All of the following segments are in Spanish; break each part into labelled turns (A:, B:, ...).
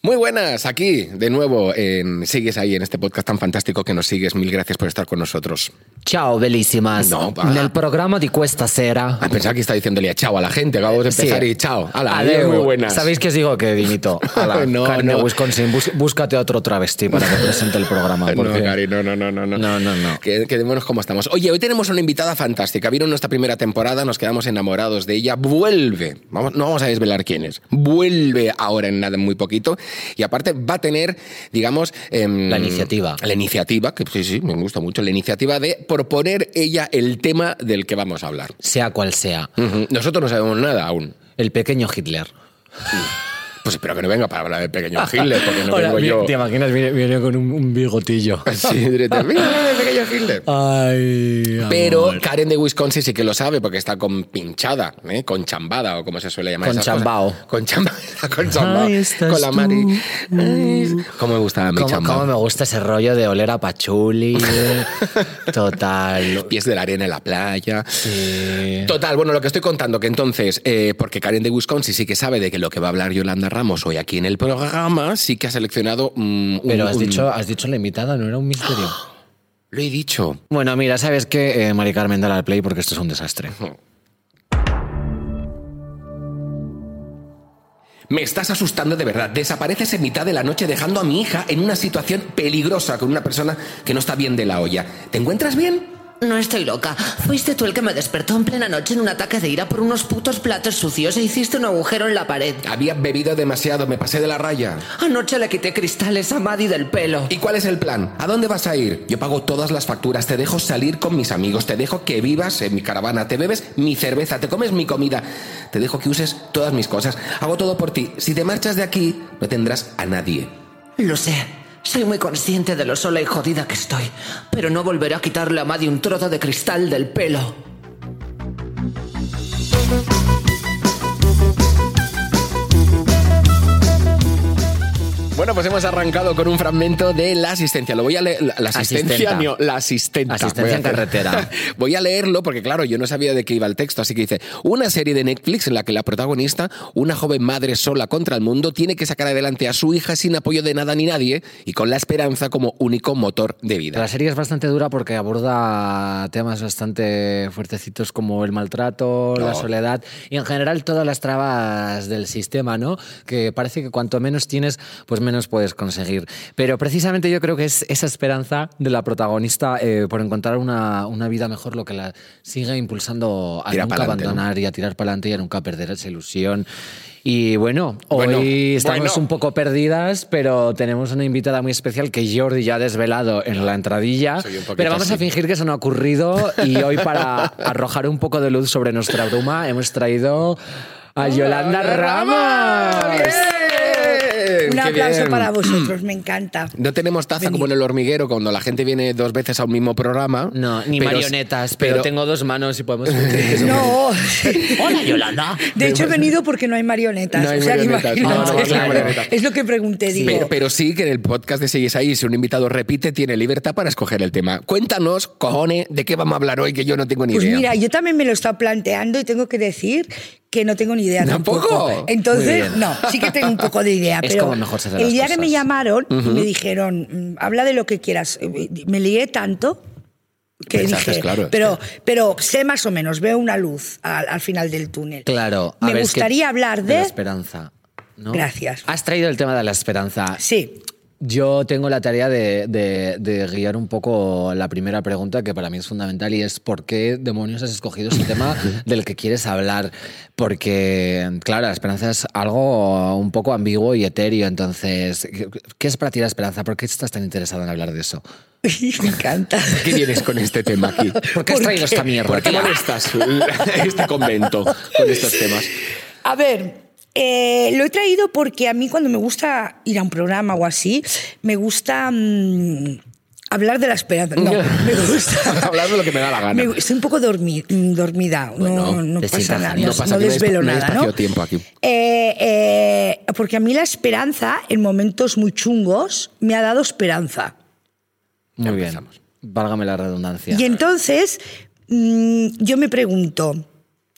A: Muy buenas, aquí de nuevo en Sigues ahí en este podcast tan fantástico que nos sigues. Mil gracias por estar con nosotros.
B: Ciao, bellísimas.
A: No.
B: Nel programma di questa sera.
A: Ah, pensaba que está diciéndole chao a la gente. Acabamos de empezar
B: Sí.
A: y chao. Hala,
B: Adeu.
A: muy buenas.
B: ¿Sabéis que os digo que dimito? Ala,
A: No,
B: Karen de
A: no.
B: Wisconsin, bus- búscate otro travesti para que presente el programa.
A: No,
B: porque-
A: Cari, no, no, no, no.
B: No, no, no.
A: Que- Quedémonos como estamos. Oye, hoy tenemos una invitada fantástica. Vino nuestra primera temporada, nos quedamos enamorados de ella. Vuelve. Vamos, no vamos a desvelar quién es. Vuelve ahora en nada, en muy poquito. Y aparte va a tener, digamos... em,
B: La iniciativa.
A: La iniciativa, que sí, sí, me gusta mucho. La iniciativa de proponer ella el tema del que vamos a hablar.
B: Sea cual sea.
A: Ujú. Nosotros no sabemos nada aún.
B: El pequeño Hitler.
A: Pues espero que no venga para hablar del pequeño Hitler, porque no vengo yo.
B: ¿Te imaginas? Viene, viene con un, un bigotillo.
A: Sí, directo. Hitler.
B: Ay,
A: Pero
B: amor.
A: Karen de Wisconsin sí que lo sabe porque está con pinchada, ¿eh? con chambada o como se suele llamar.
B: Con
A: esas
B: chambao.
A: cosas. Con chambao. Con chambao.
B: Estás
A: Con la. Mari. Ay, ¿Cómo me gusta mi
B: ¿Cómo,
A: chambao?
B: cómo me gusta ese rollo de oler a pachuli? Total.
A: Pies de la arena en la playa.
B: Sí.
A: Total, bueno, lo que estoy contando, que entonces, eh, porque Karen de Wisconsin sí que sabe de que lo que va a hablar Yolanda Ramos hoy aquí en el programa, sí que ha seleccionado mm, un...
B: Pero has
A: un-
B: dicho, has dicho la invitada, no era un misterio.
A: Lo he dicho.
B: Bueno, mira, ¿sabes qué? Eh, Mari Carmen, dale al play porque esto es un desastre.
A: Me estás asustando de verdad. Desapareces en mitad de la noche dejando a mi hija en una situación peligrosa con una persona que no está bien de la olla. ¿Te encuentras bien?
C: No estoy loca. Fuiste tú el que me despertó en plena noche en un ataque de ira por unos putos platos sucios e hiciste un agujero en la pared.
A: Había bebido demasiado, me pasé de la raya.
C: Anoche le quité cristales a Maddie del pelo.
A: ¿Y cuál es el plan? ¿A dónde vas a ir? Yo pago todas las facturas, te dejo salir con mis amigos, te dejo que vivas en mi caravana, te bebes mi cerveza, te comes mi comida, te dejo que uses todas mis cosas, hago todo por ti. Si te marchas de aquí, no tendrás a nadie.
C: Lo sé. Soy muy consciente de lo sola y jodida que estoy. Pero no volveré a quitarle a Maddie un trozo de cristal del pelo.
A: Bueno, pues hemos arrancado con un fragmento de la asistencia. Lo voy a leer. La, asistencia, no, la asistenta.
B: Asistencia en carretera.
A: Voy a leerlo porque, claro, yo no sabía de qué iba el texto. Así que dice: Una serie de Netflix en la que la protagonista, una joven madre sola contra el mundo, tiene que sacar adelante a su hija sin apoyo de nada ni nadie y con la esperanza como único motor de vida.
B: La serie es bastante dura porque aborda temas bastante fuertecitos como el maltrato, la soledad y en general todas las trabas del sistema, ¿no? Que parece que cuanto menos tienes, pues menos puedes conseguir. Pero precisamente yo creo que es esa esperanza de la protagonista eh, por encontrar una, una vida mejor lo que la sigue impulsando a
A: Tirar
B: nunca
A: pa'lante, ¿no?
B: abandonar y a tirar para adelante y a nunca perder esa ilusión. Y bueno,
A: Bueno,
B: hoy estamos
A: bueno.
B: un poco perdidas, pero tenemos una invitada muy especial que Jordi ya ha desvelado en la entradilla. Pero vamos a
A: así.
B: fingir que eso no ha ocurrido y hoy para arrojar un poco de luz sobre nuestra bruma hemos traído a Yolanda Ramos.
A: ¡Bien!
D: Un
A: ¡Qué
D: aplauso
A: bien!
D: para vosotros, me encanta.
A: No tenemos taza como en el hormiguero cuando la gente viene dos veces a un mismo programa.
B: No, ni
A: Pero-
B: marionetas, pero, tengo dos manos y podemos que
D: No,
B: Hola, Yolanda.
D: de hecho he venido porque no hay marionetas.
A: No hay
D: o sea, que
A: marionetas,
D: imagínate.
A: no, no,
B: claro.
A: marionetas.
D: Es lo que pregunté, digo.
A: Pero, pero sí que en el podcast de Sigues ahí, si un invitado repite, tiene libertad para escoger el tema. Cuéntanos, cojones, de qué vamos a hablar hoy, que yo no tengo ni
D: Pues
A: idea.
D: mira, yo también me lo he estado planteando y tengo que decir que no tengo ni idea
A: ¿Tampoco?
D: tampoco. Entonces, no, sí que tengo un poco de idea.
B: Es
D: pero
B: como mejor se
D: el día que me llamaron y me dijeron, mm, habla de lo que quieras, eh, me lié tanto que
A: Pensaste,
D: dije,
A: claro,
D: pero, pero sé más o menos, veo una luz al, al final del túnel.
B: Claro. a
D: Me
B: ver, es que-
D: gustaría hablar
B: de la
D: de...
B: esperanza. ¿no?
D: Gracias.
B: Has traído el tema de la esperanza.
D: Sí,
B: Yo tengo la tarea de, de- de guiar un poco la primera pregunta que para mí es fundamental y es ¿por qué demonios has escogido ese tema del que quieres hablar? Porque, claro, la esperanza es algo un poco ambiguo y etéreo. Entonces, ¿qué- ¿qué es para ti la esperanza? ¿Por qué estás tan interesado en hablar de eso?
D: me encanta.
A: ¿Qué vienes con este tema aquí?
B: ¿Por qué has
D: ¿Por
B: traído
D: qué?
B: esta mierda?
A: ¿Por qué molestas este convento con estos temas?
D: A ver, eh, lo he traído porque a mí cuando me gusta ir a un programa o así, me gusta mm, hablar de la esperanza. No, me gusta.
A: Hablar de lo que me da la gana.
D: Me estoy un poco dormi- mm, dormida,
A: Bueno,
D: no, pasa nada, no,
A: pasa,
D: desvelo nada, ¿no?
A: aquí.
D: Eh, eh, porque a mí la esperanza, en momentos muy chungos, me ha dado esperanza.
B: Muy bien.
A: empezamos.
B: Válgame la redundancia.
D: Y entonces mm, yo me pregunto,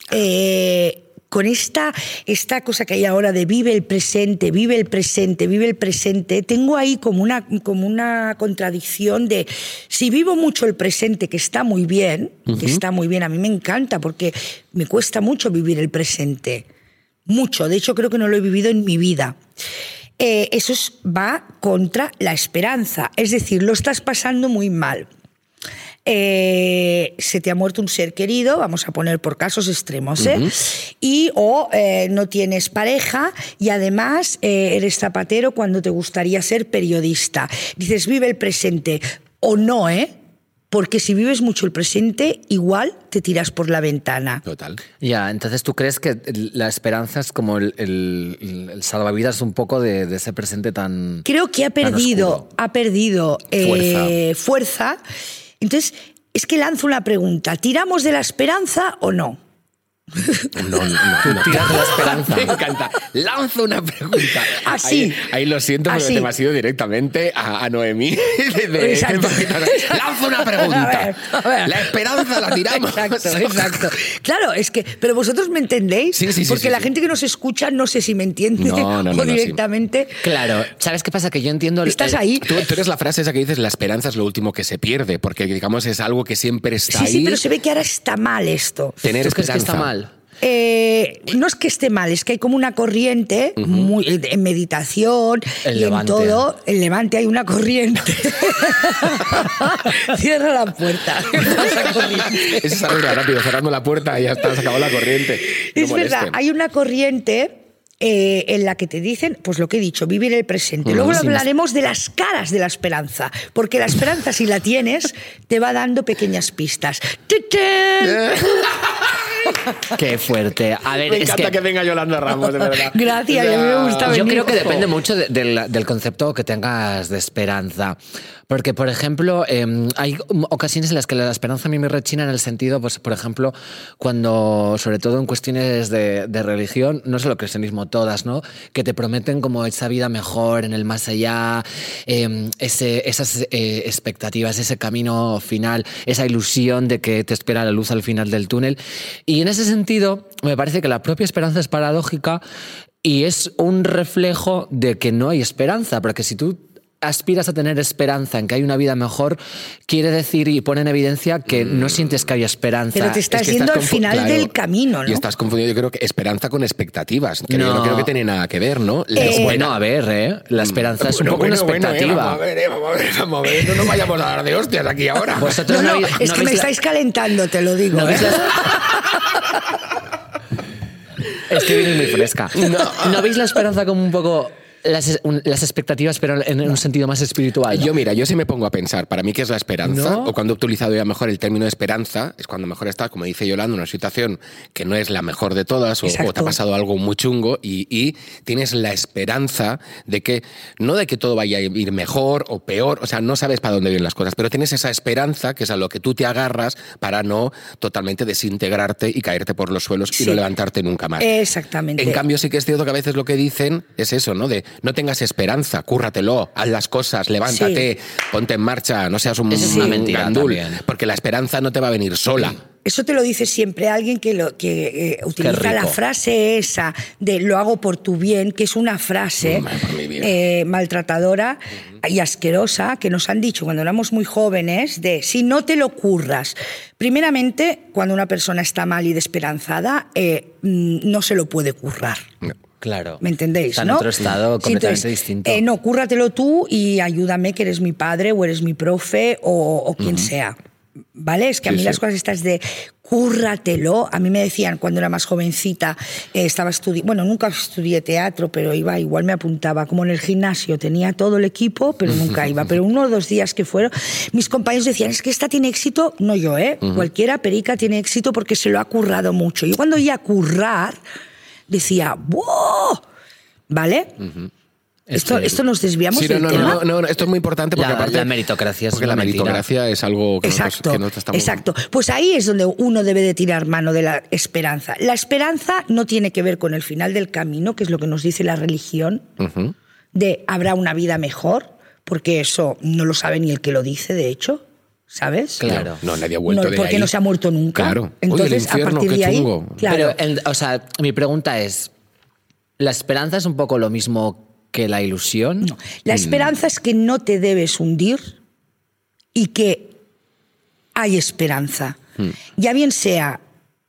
D: eh, con esta, esta cosa que hay ahora de vive el presente, vive el presente, vive el presente, tengo ahí como una, como una contradicción de si vivo mucho el presente, que está muy bien, que está muy bien, a mí me encanta porque me cuesta mucho vivir el presente, mucho, de hecho creo que no lo he vivido en mi vida. Eh, eso es- va contra la esperanza, es decir, lo estás pasando muy mal eh, se te ha muerto un ser querido, vamos a poner por casos extremos, ¿eh? y o eh, no tienes pareja y además eh, eres zapatero cuando te gustaría ser periodista. Dices, vive el presente o no, ¿eh? Porque si vives mucho el presente, igual te tiras por la ventana.
A: Total.
B: Ya, entonces tú crees que la esperanza es como el, el- el salvavidas un poco de, de ese presente tan...
D: Creo que ha perdido, ha perdido eh, fuerza. Entonces, es que lanzo una pregunta. ¿Tiramos de la esperanza o no?
A: No, no, no. no.
B: tiras de la esperanza.
A: Me encanta. Lanzo una pregunta.
D: Así.
A: Ahí, ahí lo siento, pero
D: Así.
A: te me has ido directamente a, a Noemí. de- de-
D: Exacto.
A: Lanzo una pregunta.
D: A ver, a ver.
A: La esperanza la tiramos.
D: Exacto, exacto. Claro, es que, pero vosotros me entendéis,
A: Sí, sí, sí,
D: porque
A: sí,
D: la
A: sí.
D: gente que nos escucha no sé si me entiende
A: No, no, no,
D: o
A: no, sí.
D: directamente.
B: Claro, ¿sabes qué pasa? Que yo entiendo... el-
D: Estás
B: el-
D: ahí.
A: Tú, tú eres la frase esa que dices, la esperanza es lo último que se pierde, porque digamos es algo que siempre está
D: Sí,
A: ahí.
D: sí, pero se ve que ahora está mal esto.
A: Tener
B: ¿Tú crees que está
A: esperanza.
B: mal?
D: Eh, no es que esté mal, es que hay como una corriente muy, en meditación
B: El
D: y
B: levante.
D: en todo. En Levante hay una corriente. Cierra la puerta. Esa
A: regla rápido, cerrando la puerta y ya está, se acabó la corriente. No
D: Es verdad, hay una corriente eh, en la que te dicen, pues lo que he dicho, vivir el presente. Luego
B: sí,
D: hablaremos de las caras de la esperanza, porque la esperanza, si la tienes, te va dando pequeñas pistas.
B: Qué fuerte. A ver,
A: Me
B: es
A: encanta
B: que...
A: que... venga Yolanda Ramos, de verdad.
D: Gracias,
A: O sea,
D: a mí me gusta
B: Yo
D: venir.
B: creo que depende mucho de- del, del concepto que tengas de esperanza. Porque, por ejemplo, eh, hay ocasiones en las que la esperanza a mí me rechina en el sentido, pues, por ejemplo, cuando, sobre todo en cuestiones de, religión, no solo cristianismo, todas, ¿no? Que te prometen como esa vida mejor en el más allá, eh, ese, esas eh, expectativas, ese camino final, esa ilusión de que te espera la luz al final del túnel. Y en ese sentido, me parece que la propia esperanza es paradójica y es un reflejo de que no hay esperanza, porque si tú aspiras a tener esperanza en que hay una vida mejor, quiere decir y pone en evidencia que no sientes que hay esperanza.
D: Pero te estás
A: Es que
D: yendo al final
A: claro,
D: del camino, ¿no?
A: Y estás confundido, yo creo que esperanza con expectativas. que Yo no
B: No.
A: creo que tiene nada que ver, ¿no?
D: Eh,
B: bueno, a ver, ¿eh? La esperanza es un
A: Bueno,
B: poco
A: bueno,
B: una
A: bueno, eh,
B: expectativa.
A: vamos a ver, eh, vamos a ver, vamos a ver. No nos vayamos a dar de hostias aquí ahora.
B: Vosotros
D: No, no,
B: habéis-
D: es
B: no
D: que me
B: la-
D: estáis calentando, te lo digo.
B: ¿No
D: ¿eh?
B: Es que vienes muy fresca. No. veis la esperanza como un poco las, un- las expectativas, pero en un sentido más espiritual?
A: Yo, mira, yo sí me pongo a pensar, para mí, ¿qué es la esperanza?
B: ¿No?
A: O cuando he utilizado ya mejor el término esperanza, es cuando mejor estás, como dice Yolanda, en una situación que no es la mejor de todas, o, te ha pasado algo muy chungo, y, y tienes la esperanza de que, no de que todo vaya a ir mejor o peor, o sea, no sabes para dónde vienen las cosas, pero tienes esa esperanza que es a lo que tú te agarras para no totalmente desintegrarte y caerte por los suelos y no levantarte nunca más.
D: Exactamente.
A: En cambio, sí que es cierto que a veces lo que dicen es eso, ¿no? De no tengas esperanza, cúrratelo, haz las cosas, levántate, ponte en marcha, no seas un,
B: una
A: un gandul, porque la esperanza no te va a venir sola.
D: Eso te lo dice siempre alguien que, lo, que eh, utiliza la frase esa de lo hago por tu bien, que es una frase
A: Mm,
D: eh, maltratadora y asquerosa que nos han dicho cuando éramos muy jóvenes de si no te lo curras. Primeramente, cuando una persona está mal y desesperanzada, eh, mm, no se lo puede currar.
A: No.
B: Claro.
D: ¿Me entendéis?
B: Está en
D: ¿no?
B: otro estado
D: Sí,
B: completamente
D: entonces,
B: distinto.
D: eh, no, cúrratelo tú y ayúdame, que eres mi padre o eres mi profe o, o quien sea. ¿Vale? Es que a mí
A: sí.
D: las cosas estas de cúrratelo, a mí me decían cuando era más jovencita, eh, estaba estudiando, bueno, nunca estudié teatro, pero iba, igual me apuntaba, como en el gimnasio, tenía todo el equipo, pero nunca iba. Pero uno o dos días que fueron, mis compañeros decían, es que esta tiene éxito, no yo, ¿eh? Cualquiera perica tiene éxito porque se lo ha currado mucho. Yo cuando iba a currar, decía, ¡wow! ¿Vale? Esto,
B: que-
D: esto nos desviamos
A: Sí, no,
D: del
A: no,
D: tema.
A: no, no, no, esto es muy importante porque
B: La-
A: aparte...
B: la meritocracia es
A: porque la
B: mentira.
A: meritocracia es algo que nosotros-
D: Exacto,
A: que nosotros estamos...
D: exacto. Pues ahí es donde uno debe de tirar mano de la esperanza. La esperanza no tiene que ver con el final del camino, que es lo que nos dice la religión, de habrá una vida mejor, porque eso no lo sabe ni el que lo dice, de hecho. ¿Sabes?
B: Claro.
A: No, nadie ha vuelto
D: No,
A: de
D: porque
A: ahí.
D: no se ha muerto nunca.
A: Claro.
D: Entonces,
A: Oye, el infierno,
D: a partir
A: qué
D: de ahí,
A: chungo.
D: claro.
B: Pero, el- o sea, mi pregunta es, ¿la esperanza es un poco lo mismo que la ilusión?
D: No. La esperanza es que no te debes hundir y que hay esperanza. Ya bien sea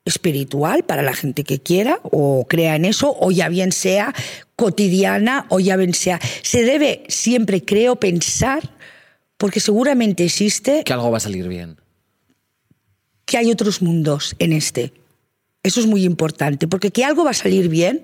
D: espiritual para la gente que quiera o crea en eso, o ya bien sea cotidiana, o ya bien sea. Se debe siempre, creo, pensar, porque seguramente existe,
B: Que algo va a salir bien.
D: que hay otros mundos en este. Eso es muy importante, porque que algo va a salir bien,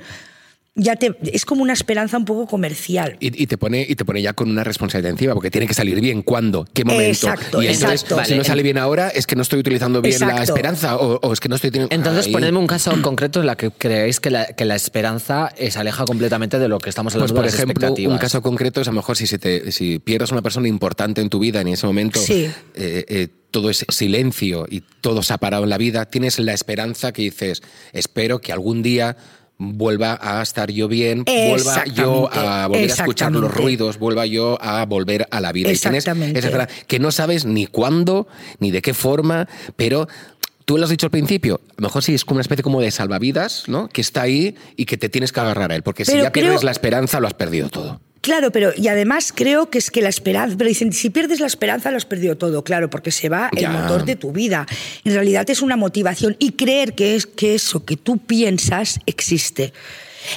D: ya te, es como una esperanza un poco comercial.
A: Y, y te pone, y te pone ya con una responsabilidad encima, porque tiene que salir bien. ¿Cuándo? ¿Qué momento?
D: Exacto,
A: y entonces,
D: exacto.
A: si no sale
B: en-
A: bien ahora, es que no estoy utilizando bien la esperanza o, o es que no estoy teniendo.
B: Entonces,
A: Ahí.
B: ponedme un caso concreto en la que creéis que la, que la esperanza eh, se aleja completamente de lo que estamos
A: Pues
B: hablando
A: por
B: de las
A: ejemplo,
B: expectativas.
A: un caso concreto es a lo mejor si, se te, si pierdes una persona importante en tu vida en ese momento,
D: Sí.
A: eh, eh, todo es silencio y todo se ha parado en la vida, tienes la esperanza que dices, espero que algún día vuelva a estar yo bien, vuelva yo a volver a escuchar los ruidos, vuelva yo a volver a la vida. Y tienes
D: Exactamente.
A: que no sabes ni cuándo, ni de qué forma, pero... Tú lo has dicho al principio, a lo mejor sí es como una especie como de salvavidas, ¿no? Que está ahí y que te tienes que agarrar a él, porque si ya pierdes la esperanza, lo has perdido todo.
D: Claro, pero y además creo que es que la esperanza, pero dicen, si pierdes la esperanza lo has perdido todo, claro, porque se va
A: Ya.
D: el motor de tu vida. En realidad es una motivación y creer que es que eso que tú piensas existe.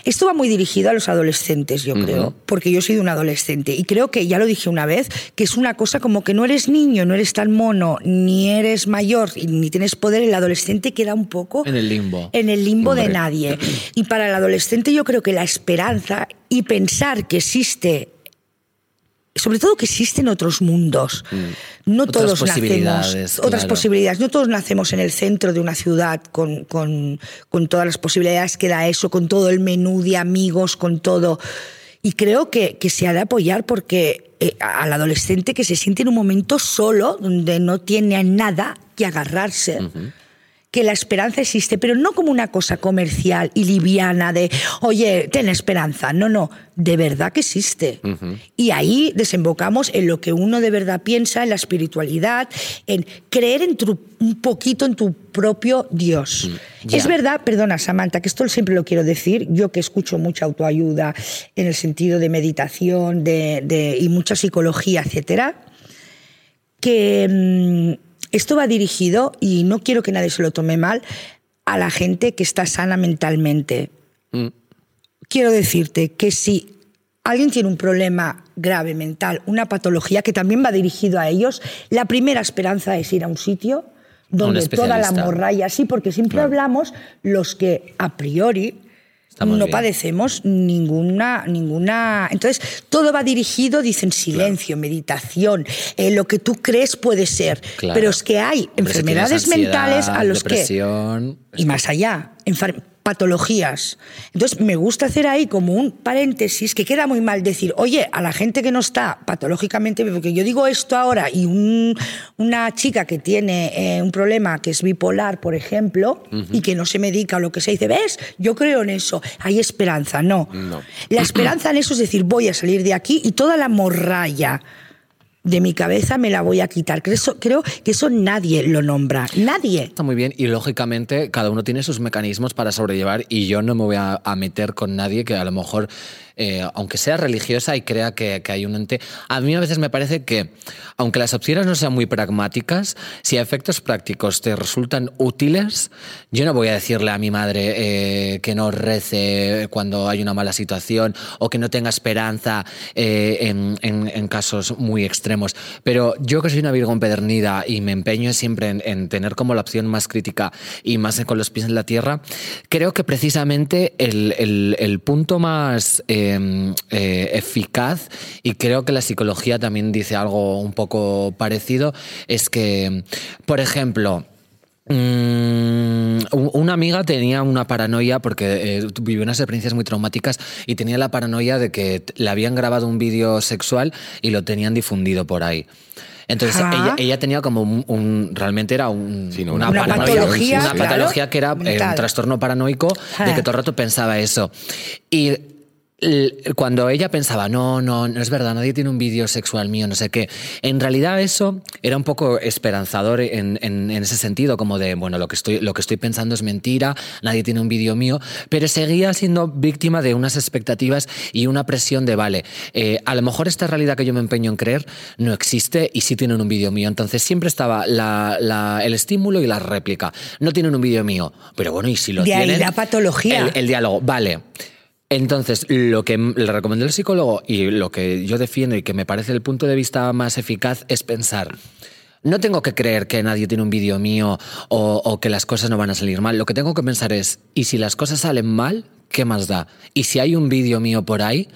D: Esto va muy dirigido a los adolescentes, yo creo, porque yo he sido un adolescente y creo que ya lo dije una vez, que es una cosa como que no eres niño, no eres tan mono, ni eres mayor, y ni tienes poder, el adolescente queda un poco
B: En el limbo.
D: en el limbo de nadie. Y para el adolescente yo creo que la esperanza y pensar que existe, sobre todo que existen otros mundos, no
B: Mm. Otras
D: todos nacemos, otras posibilidades, no todos nacemos en el centro de una ciudad con, con- con todas las posibilidades que da eso, con todo el menú de amigos, con todo. Y creo que, que se ha de apoyar porque eh, al adolescente que se siente en un momento solo, donde no tiene nada que agarrarse, que la esperanza existe, pero no como una cosa comercial y liviana de, oye, ten esperanza. No, no, de verdad que existe. Y ahí desembocamos en lo que uno de verdad piensa, en la espiritualidad, en creer en tu- un poquito en tu propio Dios.
B: Ya.
D: Es verdad, perdona Samantha, que esto siempre lo quiero decir, yo que escucho mucha autoayuda en el sentido de meditación de, de- y mucha psicología, etcétera, que mm, esto va dirigido, y no quiero que nadie se lo tome mal, a la gente que está sana mentalmente. Quiero decirte que si alguien tiene un problema grave mental, una patología que también va dirigido a ellos, la primera esperanza es ir a un sitio donde toda la morralla, sí, porque siempre hablamos los que a priori
B: Estamos
D: no
B: bien.
D: padecemos ninguna, ninguna. Entonces, todo va dirigido, dicen silencio, meditación, eh, lo que tú crees puede ser.
B: Claro.
D: Pero es que hay
B: Hombre,
D: enfermedades mentales a los que
B: depresión,
D: y más allá, enfer- patologías. Entonces, me gusta hacer ahí como un paréntesis que queda muy mal decir, oye, a la gente que no está patológicamente, porque yo digo esto ahora y un- una chica que tiene eh, un problema que es bipolar, por ejemplo, y que no se medica o lo que se dice, ¿ves? Yo creo en eso. Hay esperanza, no.
A: No.
D: La esperanza en eso es decir, voy a salir de aquí y toda la morralla de mi cabeza me la voy a quitar. Creo, que eso nadie lo nombra. Nadie.
B: Está muy bien y lógicamente cada uno tiene sus mecanismos para sobrellevar y yo no me voy a meter con nadie que a lo mejor, eh, aunque sea religiosa y crea que, hay un ente, a mí a veces me parece que aunque las opciones no sean muy pragmáticas, si a efectos prácticos te resultan útiles, yo no voy a decirle a mi madre eh, que no rece cuando hay una mala situación o que no tenga esperanza eh, en, en- en casos muy extremos. Pero yo que soy una Virgo empedernida y me empeño siempre en, en tener como la opción más crítica y más con los pies en la tierra, creo que precisamente el punto más eh, eh, eficaz, y creo que la psicología también dice algo un poco parecido, es que, por ejemplo, Mm, una amiga tenía una paranoia porque eh, vivió unas experiencias muy traumáticas y tenía la paranoia de que le habían grabado un vídeo sexual y lo tenían difundido por ahí. Entonces
D: Ah.
B: ella, ella tenía como un, un- realmente era un-
A: Sí, no,
B: una,
A: una
B: paranoia,
D: patología,
B: una
D: claro,
B: patología que era eh, un trastorno paranoico de que todo el rato pensaba eso. Y cuando ella pensaba, no, no, no es verdad, nadie tiene un vídeo sexual mío, no sé qué, en realidad eso era un poco esperanzador en, en- en ese sentido, como de, bueno, lo que, estoy, lo que estoy pensando es mentira, nadie tiene un vídeo mío, pero seguía siendo víctima de unas expectativas y una presión de, vale, eh, a lo mejor esta realidad que yo me empeño en creer no existe y sí tienen un vídeo mío. Entonces siempre estaba la- la- el estímulo y la réplica. No tienen un vídeo mío, pero bueno, y si lo
D: De ahí la patología.
B: El, el diálogo, vale. Entonces, lo que le recomendó el psicólogo y lo que yo defiendo y que me parece el punto de vista más eficaz es pensar. No tengo que creer que nadie tiene un vídeo mío o, o que las cosas no van a salir mal. Lo que tengo que pensar es, ¿y si las cosas salen mal? ¿Qué más da? ¿Y si hay un vídeo mío por ahí?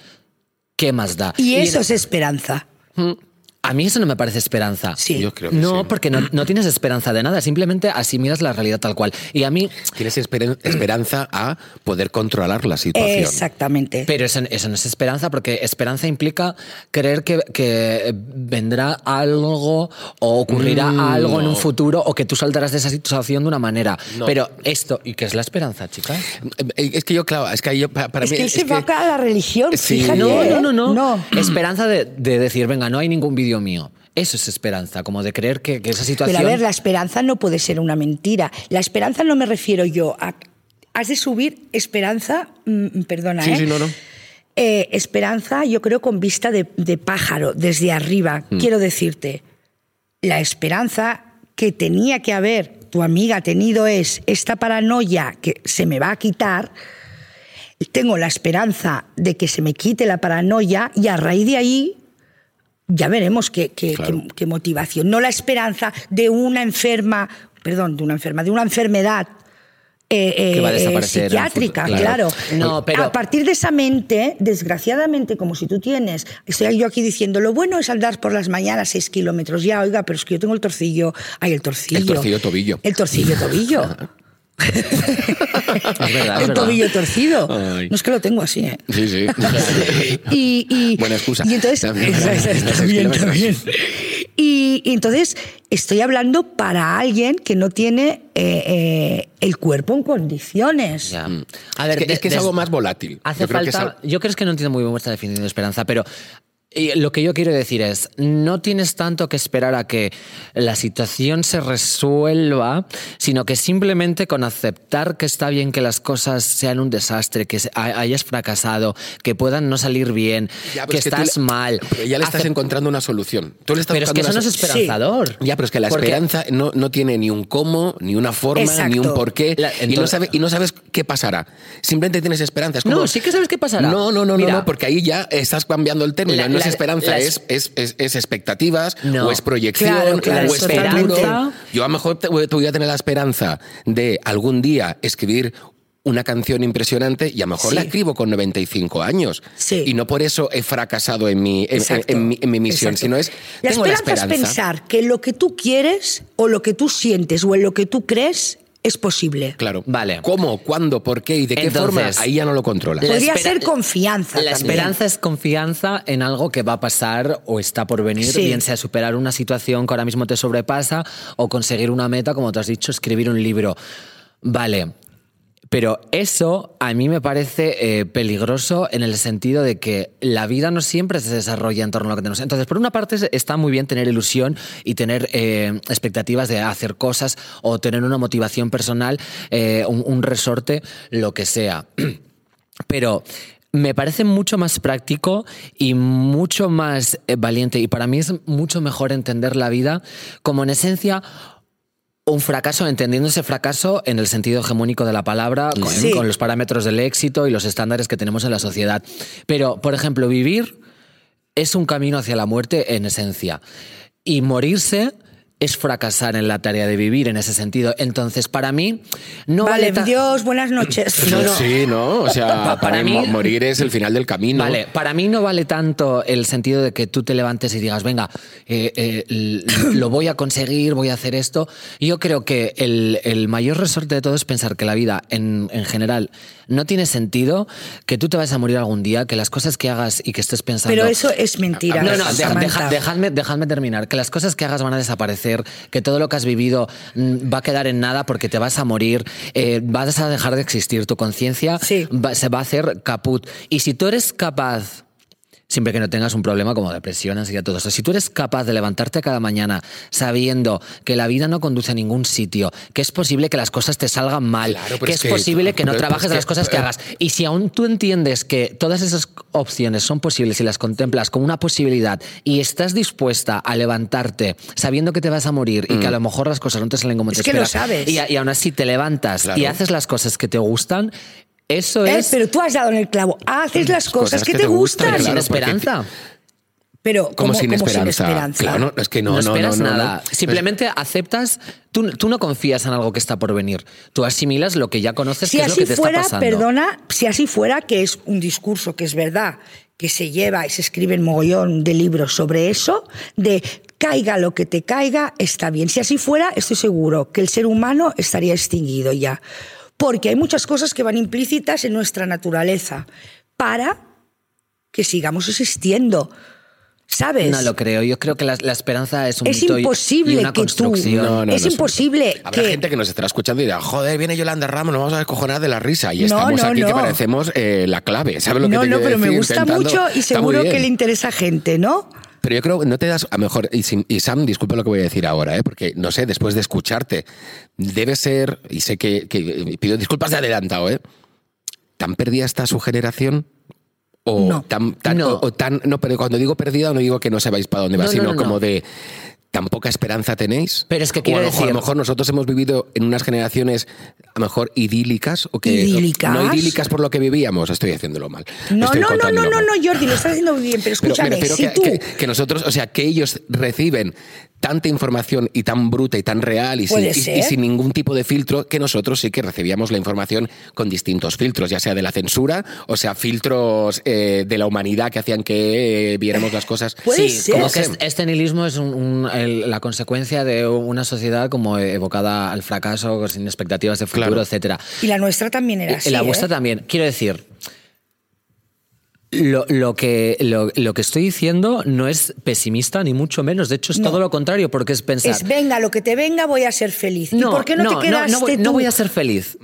B: ¿Qué más da?
D: Y eso
B: en-
D: es esperanza.
B: A mí eso no me parece esperanza.
D: Sí.
A: Yo creo que
B: No,
A: sí.
B: porque no, no tienes esperanza de nada, simplemente asimilas la realidad tal cual. Y a mí,
A: Tienes esperanza a poder controlar la situación.
D: Exactamente.
B: Pero eso, eso no es esperanza, porque esperanza implica creer que, que vendrá algo o ocurrirá
A: Mm,
B: algo en un futuro o que tú saltarás de esa situación de una manera.
A: No.
B: Pero esto, ¿y qué es la esperanza, chicas?
A: Eh, Es que yo, claro, es que ahí yo, pa- para
D: es
A: mí.
D: que él se
A: que-
D: va a la religión,
A: Sí.
D: fíjate.
B: No,
D: ¿eh?
B: no, no, no.
D: No.
B: Esperanza de, de decir, venga, no hay ningún vídeo mío. Eso es esperanza, como de creer que, que esa situación.
D: Pero a ver, la esperanza no puede ser una mentira. La esperanza no me refiero yo a... Has de subir esperanza, mm, perdona,
A: Sí,
D: ¿eh?
A: sí, no, no.
D: Eh, esperanza, yo creo, con vista de, de pájaro, desde arriba.
A: Mm.
D: Quiero decirte, la esperanza que tenía que haber tu amiga tenido es esta paranoia que se me va a quitar. Tengo la esperanza de que se me quite la paranoia y a raíz de ahí ya veremos qué, qué-
A: Claro.
D: qué- qué motivación. No la esperanza de una enferma, perdón, de una enferma, de una enfermedad. eh, eh,
B: Que va a
D: eh,
B: desaparecer en el
D: psiquiátrica, claro.
B: claro. No, pero-
D: A partir de esa mente, desgraciadamente, como si tú tienes, estoy yo aquí diciendo, lo bueno es andar por las mañanas seis kilómetros, ya, oiga, pero es que yo tengo el torcillo, ay, el torcillo.
A: El torcillo tobillo.
D: El torcillo tobillo.
B: Es verdad,
D: el
B: verdad.
D: tobillo torcido.
A: Ay.
D: No es que lo tengo así, ¿eh?
A: Sí, sí.
D: y, y-
A: Buena excusa.
D: Y entonces,
A: También.
D: Está bien. Y, y entonces estoy hablando para alguien que no tiene eh, eh, el cuerpo en condiciones.
B: Ya.
A: Mm.
B: A ver,
A: es que,
B: de-
A: es, que algo más volátil.
B: Hace
A: Yo creo que es
B: falta.
A: al-
B: Yo creo que no entiendo muy bien vuestra definición de esperanza, pero eh, lo que yo quiero decir es: no tienes tanto que esperar a que la situación se resuelva, sino que simplemente con aceptar que está bien que las cosas sean un desastre, que hayas fracasado, que puedan no salir bien,
A: Ya,
B: que
A: es
B: estás
A: le-
B: mal.
A: Pero ya le estás encontrando una solución. Tú le estás
B: Pero es que eso no es esperanzador.
A: Ya, pero es que la
B: Porque-
A: esperanza no, no tiene ni un cómo, ni una forma,
D: Exacto.
A: ni un porqué.
B: La-
A: y, no sabes, y no sabes qué pasará. Simplemente tienes esperanza. Es como-
B: No, sí que sabes qué pasará.
A: No, no, no,
B: Mira.
A: no, no, porque ahí ya estás cambiando el término.
B: La-
A: no es esperanza,
B: la-
A: es, es, es- es expectativas,
B: No.
A: o es proyección,
D: Claro, claro,
A: o es futuro. Yo a lo mejor te, voy- te voy a tener la esperanza de algún día escribir una canción impresionante y a lo mejor la escribo con 95 años.
D: Sí.
A: Y no por eso he fracasado en mi, en, mi, en mi misión,
D: Exacto.
A: sino es
D: La
A: tengo
D: esperanza,
A: la
D: es pensar que lo que tú quieres o lo que tú sientes o en lo que tú crees es posible.
A: Claro.
B: Vale.
A: ¿Cómo, cuándo, por qué y de qué
B: Entonces,
A: forma? Ahí ya no lo controlas.
B: La
D: Podría ser confianza.
B: La
D: también.
B: esperanza es confianza en algo que va a pasar o está por venir,
D: Sí.
B: bien sea superar una situación que ahora mismo te sobrepasa o conseguir una meta, como te has dicho, escribir un libro. Vale. Pero eso a mí me parece eh, peligroso en el sentido de que la vida no siempre se desarrolla en torno a lo que tenemos. Entonces, por una parte está muy bien tener ilusión y tener eh, expectativas de hacer cosas o tener una motivación personal, eh, un, resorte, lo que sea. Pero me parece mucho más práctico y mucho más valiente y para mí es mucho mejor entender la vida como en esencia un fracaso, entendiendo ese fracaso en el sentido hegemónico de la palabra, con,
D: Sí.
B: con los parámetros del éxito y los estándares que tenemos en la sociedad. Pero, por ejemplo, vivir es un camino hacia la muerte en esencia. Y morirse es fracasar en la tarea de vivir en ese sentido. Entonces, para mí, no
D: vale,
B: vale
D: Dios, buenas noches.
B: No, no.
A: Sí, ¿no? O sea,
B: Pa- para
A: para
B: mí-
A: morir es el final del camino.
B: Vale, para mí no vale tanto el sentido de que tú te levantes y digas, venga, eh, eh, lo voy a conseguir, voy a hacer esto. Yo creo que el, el mayor resorte de todo es pensar que la vida, en, en general, no tiene sentido, que tú te vas a morir algún día, que las cosas que hagas y que estés pensando...
D: Pero eso es mentira.
B: No, no, deja-
D: Samantha.
B: deja- dejadme, dejadme terminar. Que las cosas que hagas van a desaparecer que todo lo que has vivido mm, va a quedar en nada porque te vas a morir, eh, vas a dejar de existir, tu conciencia
D: Sí.
B: se va a hacer caput. Y si tú eres capaz siempre que no tengas un problema como depresión, ansiedad, todo eso. Si tú eres capaz de levantarte cada mañana sabiendo que la vida no conduce a ningún sitio, que es posible que las cosas te salgan mal,
A: Claro,
B: que
A: es que-
B: posible que no
A: pero-
B: trabajes
A: pero
B: las cosas que
A: eh,
B: hagas, y si aún tú entiendes que todas esas opciones son posibles y las contemplas como una posibilidad y estás dispuesta a levantarte sabiendo que te vas a morir y que a lo mejor las cosas no te salen como
D: Es
B: te
D: que lo
B: esperas,
D: sabes.
B: Y, aún así te levantas
A: Claro.
B: y haces las cosas que te gustan, eso
D: Eh,
B: es...
D: pero tú has dado en el clavo. Haces las cosas, que, te
A: gustan,
D: gustan.
B: pero sin
A: claro, porque-
B: esperanza.
D: Pero
A: Como
D: ¿cómo-
A: sin esperanza.
D: esperanza?
A: Claro, no, es que no,
B: No,
A: no,
B: esperas
A: no, no,
B: nada.
A: no.
B: Simplemente aceptas. Tú, tú no confías en algo que está por venir. Tú asimilas lo que ya conoces,
D: Si
B: que es lo
D: así
B: que te
D: fuera,
B: está pasando.
D: perdona, si así fuera, que es un discurso que es verdad, que se lleva y se escriben mogollón de libros sobre eso, de caiga lo que te caiga, está bien. Si así fuera, estoy seguro que el ser humano estaría extinguido ya. Porque hay muchas cosas que van implícitas en nuestra naturaleza para que sigamos existiendo. ¿Sabes?
B: No lo creo. Yo creo que la, la esperanza es un
D: Es
B: mito
D: imposible
B: y una
D: que tú-
B: construcción.
A: No, no,
D: es
A: no,
D: imposible
A: Habrá
D: que-
A: gente que nos estará escuchando y dirá, joder, viene Yolanda Ramos, nos vamos a descojonar de la risa. Y
D: No,
A: estamos
D: no,
A: aquí que
D: no.
A: parecemos eh, la clave. ¿Sabes lo que
D: no,
A: te
D: no, pero me
A: decir?
D: gusta
A: Intentando-
D: mucho y seguro que le interesa a gente, ¿no?
A: Pero yo creo que no te das, a lo mejor, y, Sam, disculpa lo que voy a decir ahora, ¿eh? porque no sé, después de escucharte, debe ser, y sé que, que- pido disculpas de adelantado, ¿eh? ¿Tan perdida está su generación? O
D: No.
A: tan, tan-
B: No.
A: o- o tan, no, pero cuando digo perdida no digo que no sepáis para dónde va,
B: No, no,
A: sino
B: no, no.
A: como de tan poca esperanza tenéis.
B: Pero es que
A: O
B: quiero
A: a lo, mejor, a lo
B: decir-
A: mejor nosotros hemos vivido en unas generaciones a lo mejor idílicas o que
D: ¿Idílicas?
A: no idílicas por lo que vivíamos, estoy haciéndolo mal.
D: No, no, no, no, no, no, Jordi, lo estás haciendo bien, pero
A: Pero
D: escúchame,
A: me
D: si
A: que,
D: tú...
A: que- que nosotros, o sea, que ellos reciben tanta información y tan bruta y tan real y sin,
D: Puede
A: y- y
D: ser.
A: sin ningún tipo de filtro, que nosotros sí que recibíamos la información con distintos filtros, ya sea de la censura o sea filtros eh, de la humanidad que hacían que eh, viéramos las cosas.
D: Puede
B: sí,
D: ser.
B: como que este, nihilismo es un- un- el- la consecuencia de una sociedad como evocada al fracaso, sin expectativas de futuro,
A: Claro.
B: etcétera.
D: Y la nuestra también era
B: Y
D: así,
B: la
D: ¿eh?
B: vuestra también. Quiero decir, lo, lo que, lo, lo que estoy diciendo no es pesimista, ni mucho menos. De hecho, es
D: No.
B: todo lo contrario, porque es pensar.
D: Es venga, lo que te venga, voy a ser feliz. ¿Y por qué no, te quedaste
B: no voy,
D: tú?
B: no voy a ser feliz.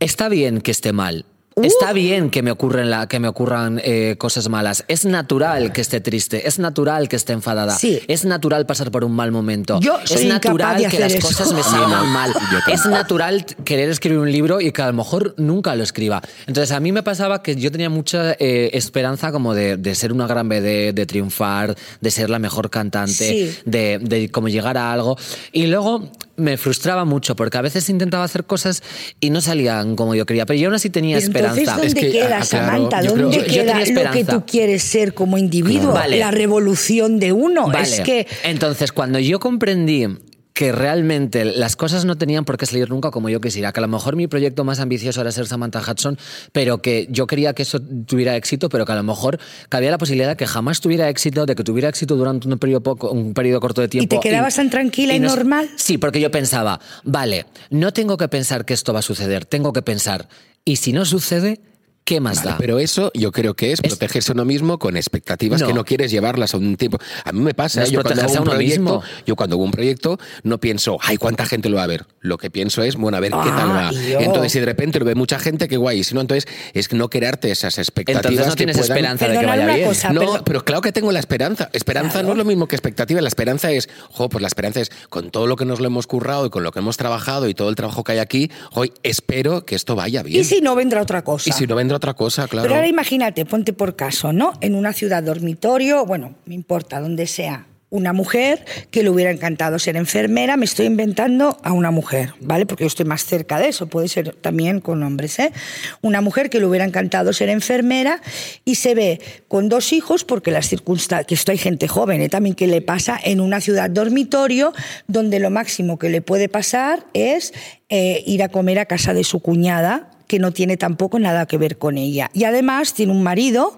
B: Está bien que esté mal.
D: Uh.
B: Está bien que me ocurren, la, que me ocurran eh, cosas malas. Es natural que esté triste. Es natural que esté enfadada.
D: Sí.
B: Es natural pasar por un mal momento.
D: Yo
B: es
D: soy incapaz
B: natural
D: de
B: que
D: hacer
B: las
D: eso.
B: cosas me salgan mal. Es natural querer escribir un libro y que a lo mejor nunca lo escriba. Entonces a mí me pasaba que yo tenía mucha eh, esperanza como de, de ser una gran BD, de triunfar, de ser la mejor cantante,
D: Sí.
B: de, de como llegar a algo. Y luego me frustraba mucho porque a veces intentaba hacer cosas y no salían como yo quería, pero yo aún así tenía
D: Y entonces,
B: esperanza.
D: ¿dónde
A: Es que,
D: queda,
A: ah,
D: Samantha?
A: creo-
D: ¿Dónde
B: Yo- yo
D: queda lo que tú quieres ser como individuo?
B: Vale.
D: La revolución de uno.
B: Vale.
D: Es que
B: Entonces, cuando yo comprendí que realmente las cosas no tenían por qué salir nunca como yo quisiera, que a lo mejor mi proyecto más ambicioso era ser Samantha Hudson, pero que yo quería que eso tuviera éxito, pero que a lo mejor cabía la posibilidad de que jamás tuviera éxito, de que tuviera éxito durante un periodo, poco, un periodo corto de tiempo.
D: te quedabas tan tranquila y
B: no-
D: normal?
B: Sí, porque yo pensaba, vale, no tengo que pensar que esto va a suceder, tengo que pensar, ¿y si no sucede? ¿Qué más
A: Vale,
B: da?
A: pero eso yo creo que es,
B: Es-
A: protegerse a uno mismo con expectativas
B: No.
A: que no quieres llevarlas a un tiempo. A mí me pasa,
B: No
A: ¿eh? yo cuando hago un proyecto,
B: mismo.
A: yo cuando hago un proyecto no pienso, ay, cuánta gente lo va a ver. Lo que pienso es, bueno, a ver qué tal
D: Ah,
A: va.
D: yo.
A: Entonces, si de repente lo ve mucha gente, qué guay. Si no, entonces es no crearte esas expectativas.
B: Entonces no
A: que
B: tienes
A: puedan-
B: esperanza de que vaya bien.
D: cosa.
A: No,
D: pero-
A: pero claro que tengo la esperanza. Esperanza
D: Claro.
A: no es lo mismo que expectativa. La esperanza es, jo, pues la esperanza es con todo lo que nos lo hemos currado y con lo que hemos trabajado y todo el trabajo que hay aquí, hoy espero que esto vaya bien.
D: ¿Y si no vendrá otra cosa?
A: Y si no vendrá otra cosa, claro.
D: Pero ahora imagínate, ponte por caso, ¿no? En una ciudad dormitorio, bueno, me importa, donde sea, una mujer que le hubiera encantado ser enfermera, me estoy inventando a una mujer, ¿vale? Porque yo estoy más cerca de eso, puede ser también con hombres, ¿eh? Una mujer que le hubiera encantado ser enfermera y se ve con dos hijos, porque las circunstancias, que esto hay gente joven, ¿eh? También que le pasa en una ciudad dormitorio, donde lo máximo que le puede pasar es eh, ir a comer a casa de su cuñada, que no tiene tampoco nada que ver con ella. Y además tiene un marido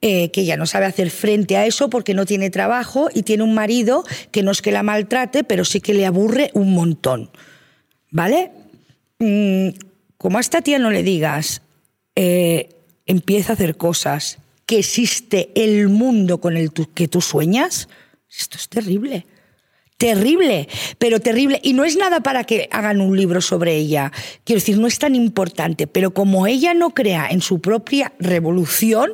D: eh, que ya no sabe hacer frente a eso porque no tiene trabajo y tiene un marido que no es que la maltrate, pero sí que le aburre un montón. ¿Vale? Mm, como a esta tía no le digas, eh, empieza a hacer cosas, que existe el mundo con el que tú sueñas, esto es terrible. Terrible, pero terrible. Y no es nada para que hagan un libro sobre ella. Quiero decir, no es tan importante, pero como ella no crea en su propia revolución,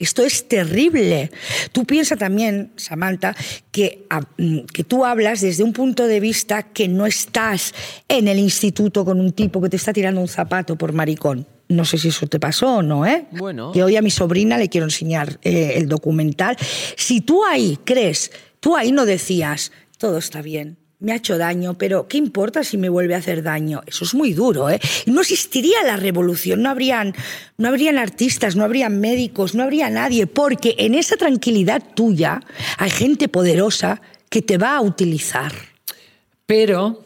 D: esto es terrible. Tú piensas también, Samantha, que, mm, que tú hablas desde un punto de vista que no estás en el instituto con un tipo que te está tirando un zapato por maricón. No sé si eso te pasó o no, ¿eh?
B: Bueno.
D: Que hoy a mi sobrina le quiero enseñar eh, el documental. Si tú ahí crees, tú ahí no decías, todo está bien, me ha hecho daño, pero ¿qué importa si me vuelve a hacer daño? Eso es muy duro, ¿eh? No existiría la revolución, no habrían, no habrían artistas, no habrían médicos, no habría nadie, porque en esa tranquilidad tuya hay gente poderosa que te va a utilizar.
B: Pero,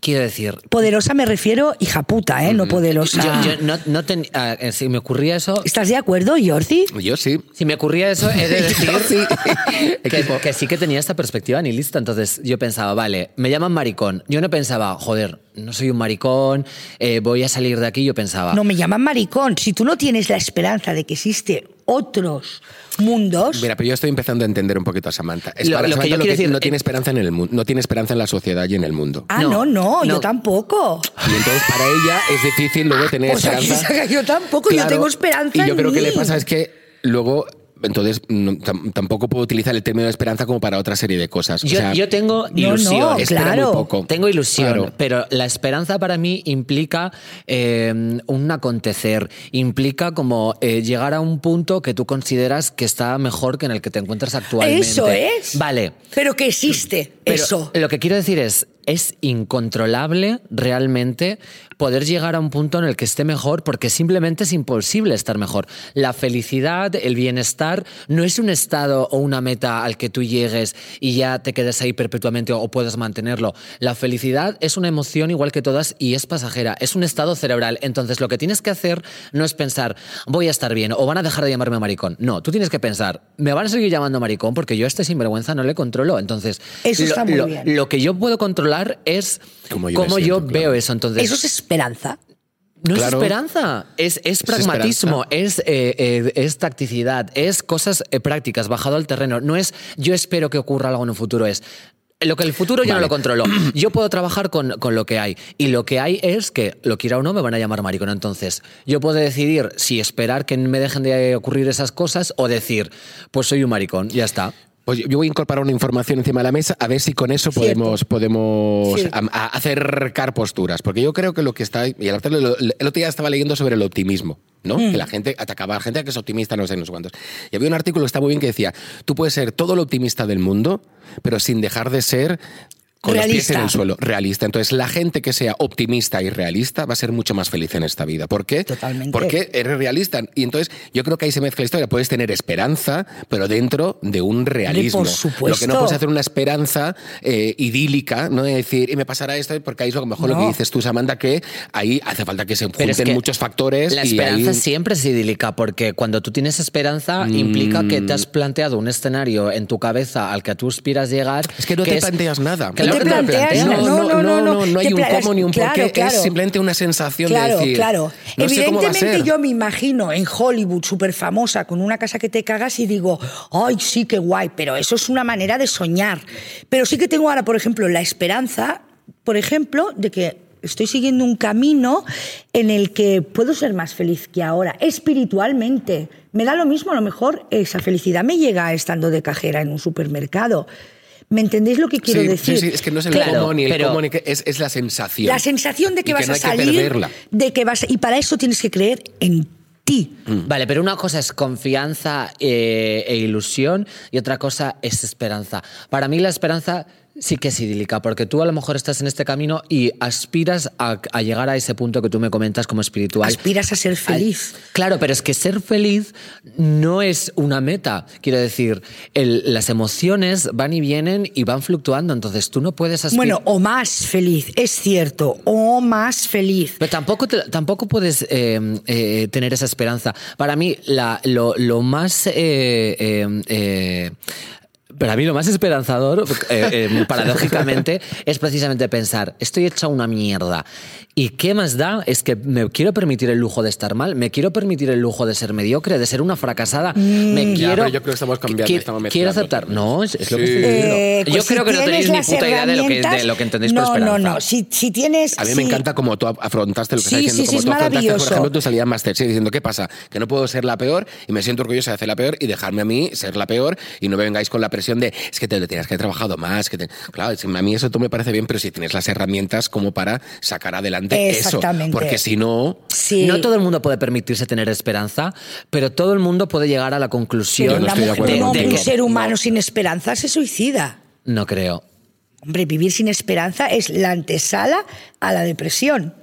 B: quiero decir,
D: Poderosa me refiero hija puta, ¿eh? No poderosa.
B: yo, yo no, no ten- ah, eh, si me ocurría eso,
D: ¿Estás de acuerdo, Jordi?
A: Yo sí.
B: si me ocurría eso, he de decir que, que sí que tenía esta perspectiva nihilista. Entonces yo pensaba, vale, me llaman maricón. Yo no pensaba, joder, no soy un maricón, eh, voy a salir de aquí. Yo pensaba,
D: No me llaman maricón. Si tú no tienes la esperanza de que existe otros mundos,
A: Mira, pero yo estoy empezando a entender un poquito a Samantha. Es
B: Lo-
A: para
B: lo que
A: Samantha
B: yo
A: lo
B: quiero decir-
A: no tiene esperanza en el mundo, no tiene esperanza en la sociedad y en el mundo.
D: ah, no,
B: No,
D: no, yo tampoco.
A: Y entonces para ella es difícil luego tener
D: Pues
A: esperanza.
D: yo tampoco, yo tengo esperanza
A: Y yo
D: en
A: creo que
D: mí.
A: le pasa es que luego, entonces no, tam- tampoco puedo utilizar el término de esperanza como para otra serie de cosas. O
B: yo,
A: sea,
B: yo tengo
D: no,
B: ilusión.
A: espera
D: claro.
A: muy poco.
B: Tengo ilusión,
A: Claro.
B: pero la esperanza para mí implica eh, un acontecer, implica como eh, llegar a un punto que tú consideras que está mejor que en el que te encuentras actualmente.
D: Eso es.
B: Vale.
D: Pero que existe
B: Pero
D: eso.
B: Lo que quiero decir es, es incontrolable realmente poder llegar a un punto en el que esté mejor porque simplemente es imposible estar mejor. La felicidad, el bienestar, no es un estado o una meta al que tú llegues y ya te quedes ahí perpetuamente o puedas mantenerlo. La felicidad es una emoción igual que todas y es pasajera, es un estado cerebral. Entonces lo que tienes que hacer no es pensar, voy a estar bien o van a dejar de llamarme maricón. No, tú tienes que pensar, me van a seguir llamando maricón porque yo a este sinvergüenza no le controlo. Entonces,
D: Eso
B: lo,
D: está muy
B: lo-
D: bien.
B: lo que yo puedo controlar es
A: Cómo
B: cómo
A: yo claro.
B: veo eso. Entonces,
D: Eso es esperanza.
B: no
A: Claro.
B: es esperanza, es, es pragmatismo, es, eh, eh, es tacticidad, es cosas eh, prácticas, bajado al terreno. No es yo espero que ocurra algo en un futuro, es lo que el futuro yo no lo controlo. Yo puedo trabajar con, con lo que hay. Y lo que hay es que, lo quiera o no, me van a llamar maricón. Entonces, yo puedo decidir si esperar que me dejen de ocurrir esas cosas o decir, pues soy un maricón, ya está.
A: Pues yo voy a incorporar una información encima de la mesa a ver si con eso
D: Cierto.
A: podemos, podemos a- acercar posturas. Porque yo creo que lo que está. Y el otro, el otro día estaba leyendo sobre el optimismo, ¿no?
D: Mm.
A: Que la gente atacaba a la gente que es optimista, no sé, no sé cuántos. Y había un artículo que está muy bien que decía: tú puedes ser todo lo optimista del mundo, pero sin dejar de ser. Con los pies
D: Realista.
A: en el suelo, realista. Entonces, la gente que sea optimista y realista va a ser mucho más feliz en esta vida. ¿Por qué?
D: Totalmente.
A: Porque eres realista. Y entonces, yo creo que ahí se mezcla la historia. Puedes tener esperanza, pero dentro de un realismo.
D: por
A: Lo que
D: supuesto.
A: no puedes hacer una esperanza eh, idílica, ¿no? De decir, y me pasará esto, porque ahí es lo que mejor lo que dices tú, Samantha, que ahí hace falta que se junten
B: es que
A: muchos factores.
B: La
A: y
B: esperanza
A: ahí-
B: siempre es idílica, porque cuando tú tienes esperanza implica que te has planteado un escenario en tu cabeza al que tú aspiras llegar.
A: Es que no te planteas nada.
B: Claro
D: No te planteas.
A: No,
D: No,
A: no, no, no, no hay un cómo ni un
D: claro,
A: porqué.
D: claro.
A: Es simplemente una sensación
D: Claro,
A: de decir.
D: claro.
A: A
D: Evidentemente yo me imagino en Hollywood súper famosa con una casa que te cagas y digo, ay, sí, qué guay, pero eso es una manera de soñar. Pero sí que tengo ahora, por ejemplo, la esperanza, por ejemplo, de que estoy siguiendo un camino en el que puedo ser más feliz que ahora, espiritualmente. Me da lo mismo, a lo mejor esa felicidad me llega estando de cajera en un supermercado. ¿Me entendéis lo que quiero
A: Sí,
D: decir?
A: sí, sí, es que no es el
B: Claro,
A: cómo ni el
B: pero-
A: cómo, ni qué, es, es la sensación.
D: La sensación de que
A: Y
D: vas
A: no
D: a
A: que
D: salir,
A: perderla.
D: de que vas y para eso tienes que creer en ti.
B: Vale, pero una cosa es confianza eh, e ilusión y otra cosa es esperanza. Para mí la esperanza sí que es idílica, porque tú a lo mejor estás en este camino y aspiras a, a llegar a ese punto que tú me comentas como espiritual.
D: Aspiras a ser feliz.
B: Claro, pero es que ser feliz no es una meta. Quiero decir, el- las emociones van y vienen y van fluctuando, entonces tú no puedes aspirar.
D: Bueno, o más feliz, es cierto, o más feliz.
B: Pero tampoco, te- tampoco puedes eh, eh, tener esa esperanza. Para mí, la- lo, lo más eh, Para mí lo más esperanzador, eh, eh, paradójicamente, es precisamente pensar, estoy hecha una mierda. ¿Y qué más da? Es que me quiero permitir el lujo de estar mal, me quiero permitir el lujo de ser mediocre, de ser una fracasada. Me
A: Ya,
B: quiero,
A: pero yo creo que estamos cambiando,
B: qui-
A: estamos
B: Quiero aceptar. No, es, es lo que
A: Sí.
B: estoy diciendo.
D: Eh,
B: yo
D: pues
B: creo
D: si
B: que no tenéis
D: tienes
B: ni puta idea de lo que, de lo que entendéis por
D: no,
B: esperanza.
D: No, no, si, si tienes...
A: A mí me
D: si-
A: encanta como tú afrontaste lo que
D: Sí,
A: estás diciendo,
D: sí, sí,
A: como tú afrontaste, por ejemplo, tu salida en Masterchef diciendo, ¿qué pasa? Que no puedo ser la peor y me siento orgullosa de hacer la peor y dejarme a mí ser la peor y no me vengáis con la presión de, es que te lo tenías que haber trabajado más. Que te-". Claro, es- a mí eso tú me parece bien, pero si tienes las herramientas como para sacar adelante eso.
D: Exactamente.
A: Porque si no...
D: Sí.
B: No todo el mundo puede permitirse tener esperanza, pero todo el mundo puede llegar a la conclusión
A: no de
D: un hombre,
A: contigo.
D: un ser humano sin esperanza se suicida.
B: No creo.
D: Hombre, vivir sin esperanza es la antesala a la depresión.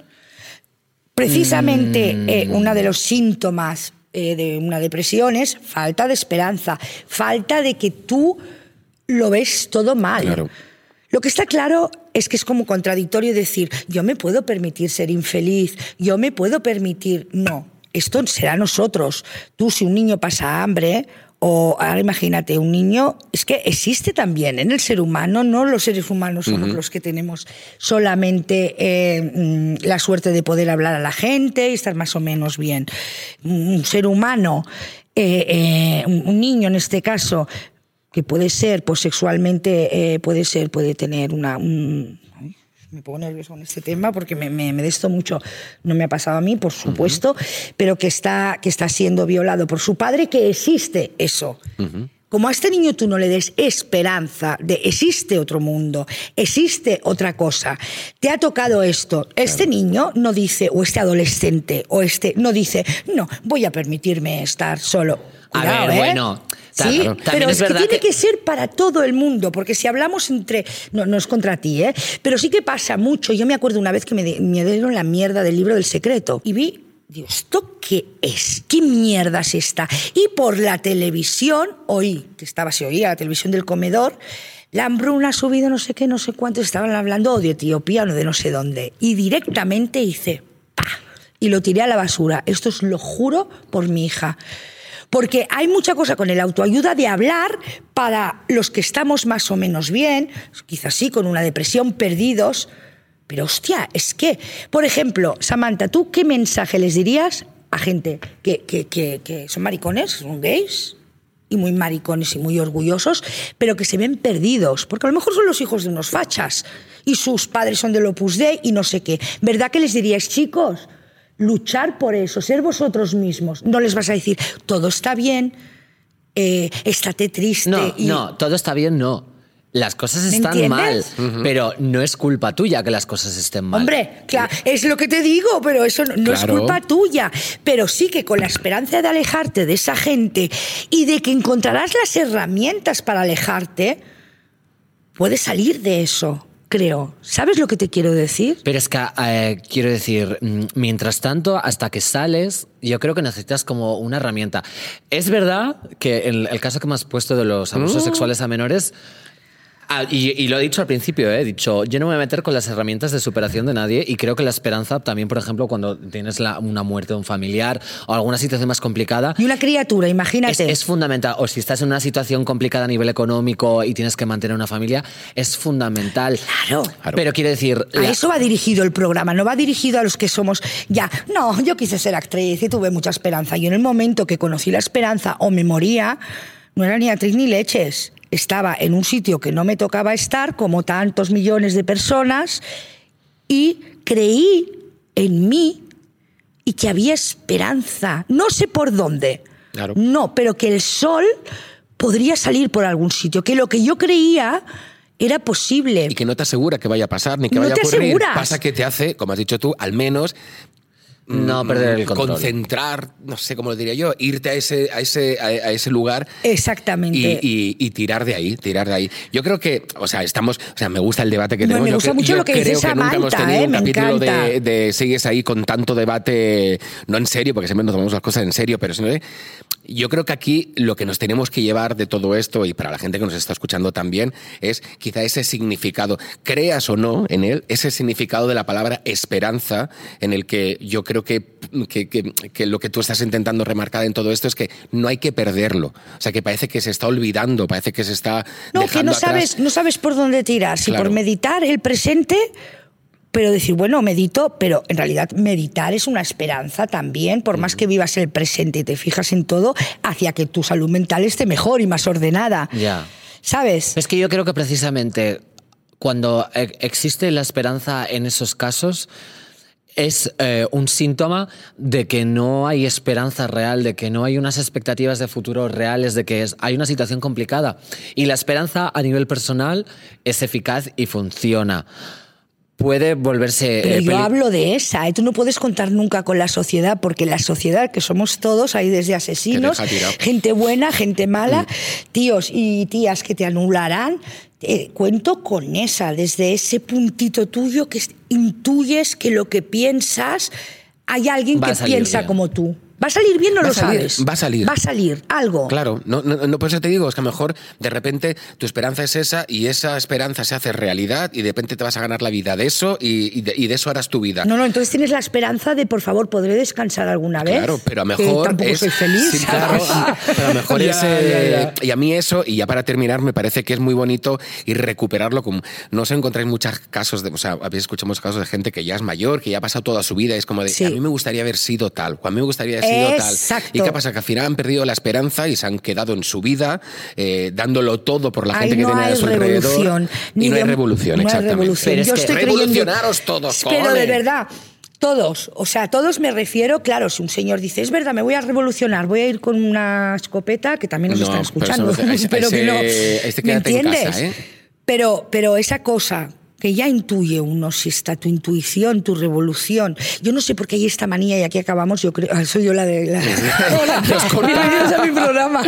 D: Precisamente
A: Mm.
D: eh, uno de los síntomas eh, de una depresión es falta de esperanza, falta de que tú lo ves todo mal.
A: Claro.
D: Lo que está claro es que es como contradictorio decir, yo me puedo permitir ser infeliz, yo me puedo permitir... No, esto será nosotros. Tú si un niño pasa hambre, o ahora imagínate, un niño, es que existe también en el ser humano, no los seres humanos somos los que tenemos solamente eh, mm, la suerte de poder hablar a la gente y estar más o menos bien. Un ser humano, eh, eh, un niño en este caso, que puede ser, pues sexualmente, eh, puede ser, puede tener una... un- me pongo nervioso con este tema porque me, me, me de esto mucho. No me ha pasado a mí, por supuesto, pero que está, que está siendo violado por su padre, que existe eso. Como a este niño tú no le des esperanza de existe otro mundo, existe otra cosa, te ha tocado esto, este niño no dice, o este adolescente, o este, no dice, no, voy a permitirme estar solo.
B: A
D: Cuidado,
B: ver,
D: ¿eh?
B: bueno,
D: Sí, pero
B: es
D: es, que tiene
B: que-
D: que ser para todo el mundo, porque si hablamos entre. No, no es contra ti, ¿eh? Pero sí que pasa mucho. Yo me acuerdo una vez que me, di- me dieron la mierda del libro del secreto y vi. Digo, ¿esto qué es? ¿Qué mierda es esta? Y por la televisión oí, que estaba, se oía la televisión del comedor, la hambruna ha subido no sé qué, no sé cuánto, estaban hablando o de Etiopía o de no sé dónde. Y directamente hice, ¡pa! Y lo tiré a la basura. Esto es lo juro por mi hija. Porque hay mucha cosa con el autoayuda de hablar para los que estamos más o menos bien, quizás sí con una depresión, perdidos. Pero hostia, es que, por ejemplo, Samantha, ¿tú qué mensaje les dirías a gente que, que- que- son maricones, son gays? Y muy maricones y muy orgullosos, pero que se ven perdidos, porque a lo mejor son los hijos de unos fachas y sus padres son del Opus Dei y no sé qué. ¿Verdad que les diríais, chicos? Luchar por eso, ser vosotros mismos. No les vas a decir, todo está bien, eh, estate triste.
B: No,
D: y-
B: no, todo está bien, no. Las cosas
D: ¿Me
B: están mal, pero no es culpa tuya que las cosas estén mal.
D: Hombre, claro, es lo que te digo, pero eso no, no es culpa tuya. Pero sí que con la esperanza de alejarte de esa gente y de que encontrarás las herramientas para alejarte, puedes salir de eso, creo. ¿Sabes lo que te quiero decir?
B: Pero es que, eh, quiero decir, mm, mientras tanto, hasta que sales, yo creo que necesitas como una herramienta. Es verdad que en el caso que me has puesto de los abusos sexuales a menores, ah, y, y lo he dicho al principio, eh, he dicho, yo no me voy a meter con las herramientas de superación de nadie y creo que la esperanza también, por ejemplo, cuando tienes la- una muerte de un familiar o alguna situación más complicada,
D: Y una criatura,
B: es,
D: imagínate.
B: es fundamental. O si estás en una situación complicada a nivel económico y tienes que mantener una familia, es fundamental.
D: Claro.
A: Claro.
B: Pero quiero decir...
D: A
B: la-
D: eso va dirigido el programa, no va dirigido a los que somos ya. No, yo quise ser actriz y tuve mucha esperanza. Y en el momento que conocí la esperanza o me moría, no era ni actriz ni leches. Estaba en un sitio que no me tocaba estar, como tantos millones de personas, y creí en mí y que había esperanza. No sé por dónde.
A: Claro.
D: No, pero que el sol podría salir por algún sitio, que lo que yo creía era posible.
A: Y que no te asegura que vaya a pasar ni que
D: No
A: vaya a ocurrir.
D: aseguras.
A: Pasa que te hace, como has dicho tú, al menos
B: No perder el control.
A: concentrar, no sé cómo lo diría yo, irte a ese, a ese, a, ese lugar
D: Exactamente.
A: y, y- y tirar de ahí, tirar de ahí. Yo creo que, o sea, estamos, o sea, me gusta el debate que
D: No,
A: tenemos.
D: me
A: Yo
D: gusta
A: cre-
D: mucho
A: yo
D: lo que
A: creo
D: dice
A: que nunca hemos tenido
D: ¿eh?
A: un
D: Me
A: capítulo de, sigues ahí con tanto debate, no en serio, porque siempre nos tomamos las cosas en serio, pero sino de yo creo que aquí lo que nos tenemos que llevar de todo esto, y para la gente que nos está escuchando también, es quizá ese significado, creas o no en él, ese significado de la palabra esperanza, en el que yo creo que, que, que- que lo que tú estás intentando remarcar en todo esto es que no hay que perderlo. O sea, que parece que se está olvidando, parece que se está.
D: No, que
A: dejando
D: no
A: atrás.
D: sabes, no sabes por dónde tirar, si
A: Claro.
D: por meditar el presente, pero decir, bueno, medito, pero en realidad meditar es una esperanza también, por más que vivas el presente y te fijas en todo, hacia que tu salud mental esté mejor y más ordenada.
B: Ya.
D: ¿Sabes?
B: Es que yo creo que precisamente cuando e- existe la esperanza en esos casos es eh, un síntoma de que no hay esperanza real, de que no hay unas expectativas de futuro reales, de que es- hay una situación complicada. Y la esperanza a nivel personal es eficaz y funciona. Puede volverse...
D: Pero
B: eh,
D: yo
B: peli-
D: hablo de esa, ¿eh? tú no puedes contar nunca con la sociedad, porque la sociedad, que somos todos, hay desde asesinos, gente buena, gente mala, tíos y tías que te anularán. Eh, cuento con esa, desde ese puntito tuyo que es- intuyes que lo que piensas, hay alguien
B: Va
D: que piensa
B: bien.
D: como tú. ¿Va a salir bien o
A: Va a
D: lo
A: salir,
D: sabes?
A: va a salir.
D: Va a salir, algo.
A: Claro, no, no, no, por eso te digo, es que a lo mejor de repente tu esperanza es esa y esa esperanza se hace realidad y de repente te vas a ganar la vida de eso y, y de, y de eso harás tu vida.
D: No, no, entonces tienes la esperanza de, por favor, ¿podré descansar alguna vez?
A: Claro, pero a lo
D: Que
A: mejor
D: tampoco
A: es,
D: soy feliz.
A: Sí, claro, pero a lo mejor
D: Ya,
A: es,
D: ya, ya.
A: y a mí eso y ya para terminar me parece que es muy bonito y recuperarlo como no os encontráis muchos casos de, o sea, a veces escuchamos casos de gente que ya es mayor, que ya ha pasado toda su vida y es como de
D: Sí.
A: a mí me gustaría haber sido tal, o a mí me gustaría haber sido tal.
D: Exacto.
A: ¿Y qué pasa? Que al final han perdido la esperanza y se han quedado en su vida eh, dándolo todo por la gente que tiene
D: hay
A: a su alrededor.
D: revolución.
A: Y
D: ni
A: no hay revolución,
D: no hay
A: exactamente.
D: revolución.
B: Pero es
D: Yo
B: que
D: estoy creyendo-
A: revolucionaros todos,
D: Pero de verdad, todos. O sea, todos me refiero, claro, si un señor dice, es verdad, me voy a revolucionar, voy a ir con una escopeta, que también nos
A: No,
D: están
A: pero
D: escuchando,
A: eso no- ese-
D: pero que no.
A: este
D: ¿Me
A: en
D: entiendes?
A: casa, ¿eh?
D: Pero, pero esa cosa que ya intuye uno si está tu intuición, tu revolución. Yo no sé por qué hay esta manía y aquí acabamos, yo creo, ah, soy yo la de... La... Hola, bienvenidos a mi programa.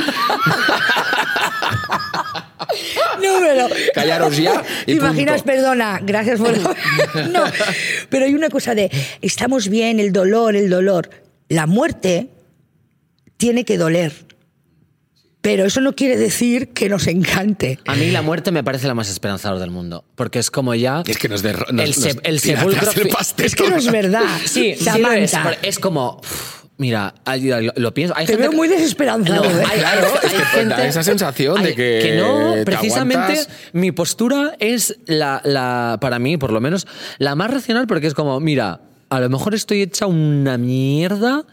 D: No, pero...
A: Callaros ya y
D: ¿Te imaginas?
A: punto.
D: Perdona, gracias por... No, pero hay una cosa de, estamos bien, el dolor, el dolor. La muerte tiene que doler. Pero eso no quiere decir que nos encante.
B: A mí la muerte me parece la más esperanzadora del mundo, porque es como ya...
A: Es que nos, derro- nos,
B: el, se-
A: nos
B: el sepulcro...
A: el.
D: Es que no es verdad.
B: Sí, sí lo es, como... Mira, lo, lo pienso. Hay
D: Te
B: gente
D: veo
B: que-
D: muy desesperanzado,
B: No,
D: ¿eh?
B: hay,
A: Claro,
B: hay-
A: es que
B: hay gente-
A: da esa sensación de
B: hay-
A: que
B: no,
A: te
B: precisamente
A: aguantas.
B: mi postura es la, la, para mí, por lo menos, la más racional porque es como, mira, a lo mejor estoy hecha una mierda.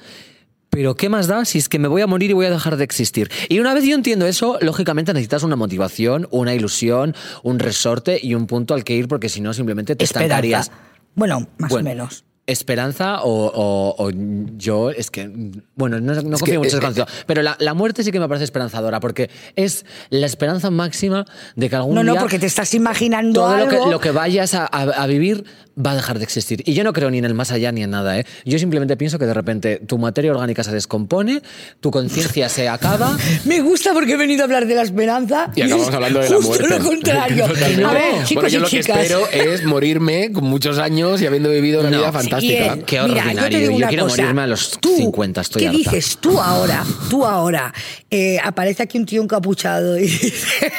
B: Pero ¿qué más da si es que me voy a morir y voy a dejar de existir? Y una vez yo entiendo eso, lógicamente necesitas una motivación, una ilusión, un resorte y un punto al que ir porque si no simplemente te estancarías.
D: Esperanza. Bueno, más
B: Bueno,
D: o menos.
B: Esperanza o, o- o yo, es que, bueno, no, no
A: Es
B: confío mucho en esa canción, pero la, la muerte sí que me parece esperanzadora, porque es la esperanza máxima de que algún
D: No,
B: día
D: no, porque te estás imaginando
B: todo lo
D: algo.
B: que, lo que vayas a, a- a vivir va a dejar de existir. Y yo no creo ni en el más allá ni en nada, ¿eh? Yo simplemente pienso que de repente tu materia orgánica se descompone, tu conciencia se acaba.
D: Me gusta porque he venido a hablar de la esperanza.
A: Y acabamos
D: es
A: hablando de la
D: justo
A: muerte.
D: lo contrario. A ver, chicos
A: bueno, yo
D: y
A: lo que espero es morirme con muchos años y habiendo vivido una
B: No,
A: vida fantástica.
D: Y, eh,
B: Qué
D: mira, yo
B: ordinario. Yo
D: una
B: quiero
D: cosa.
B: morirme a los
D: Tú,
B: 50, estoy
D: ¿Qué
B: harta.
D: dices? Tú ahora, tú ahora, eh, aparece aquí un tío encapuchado y dice,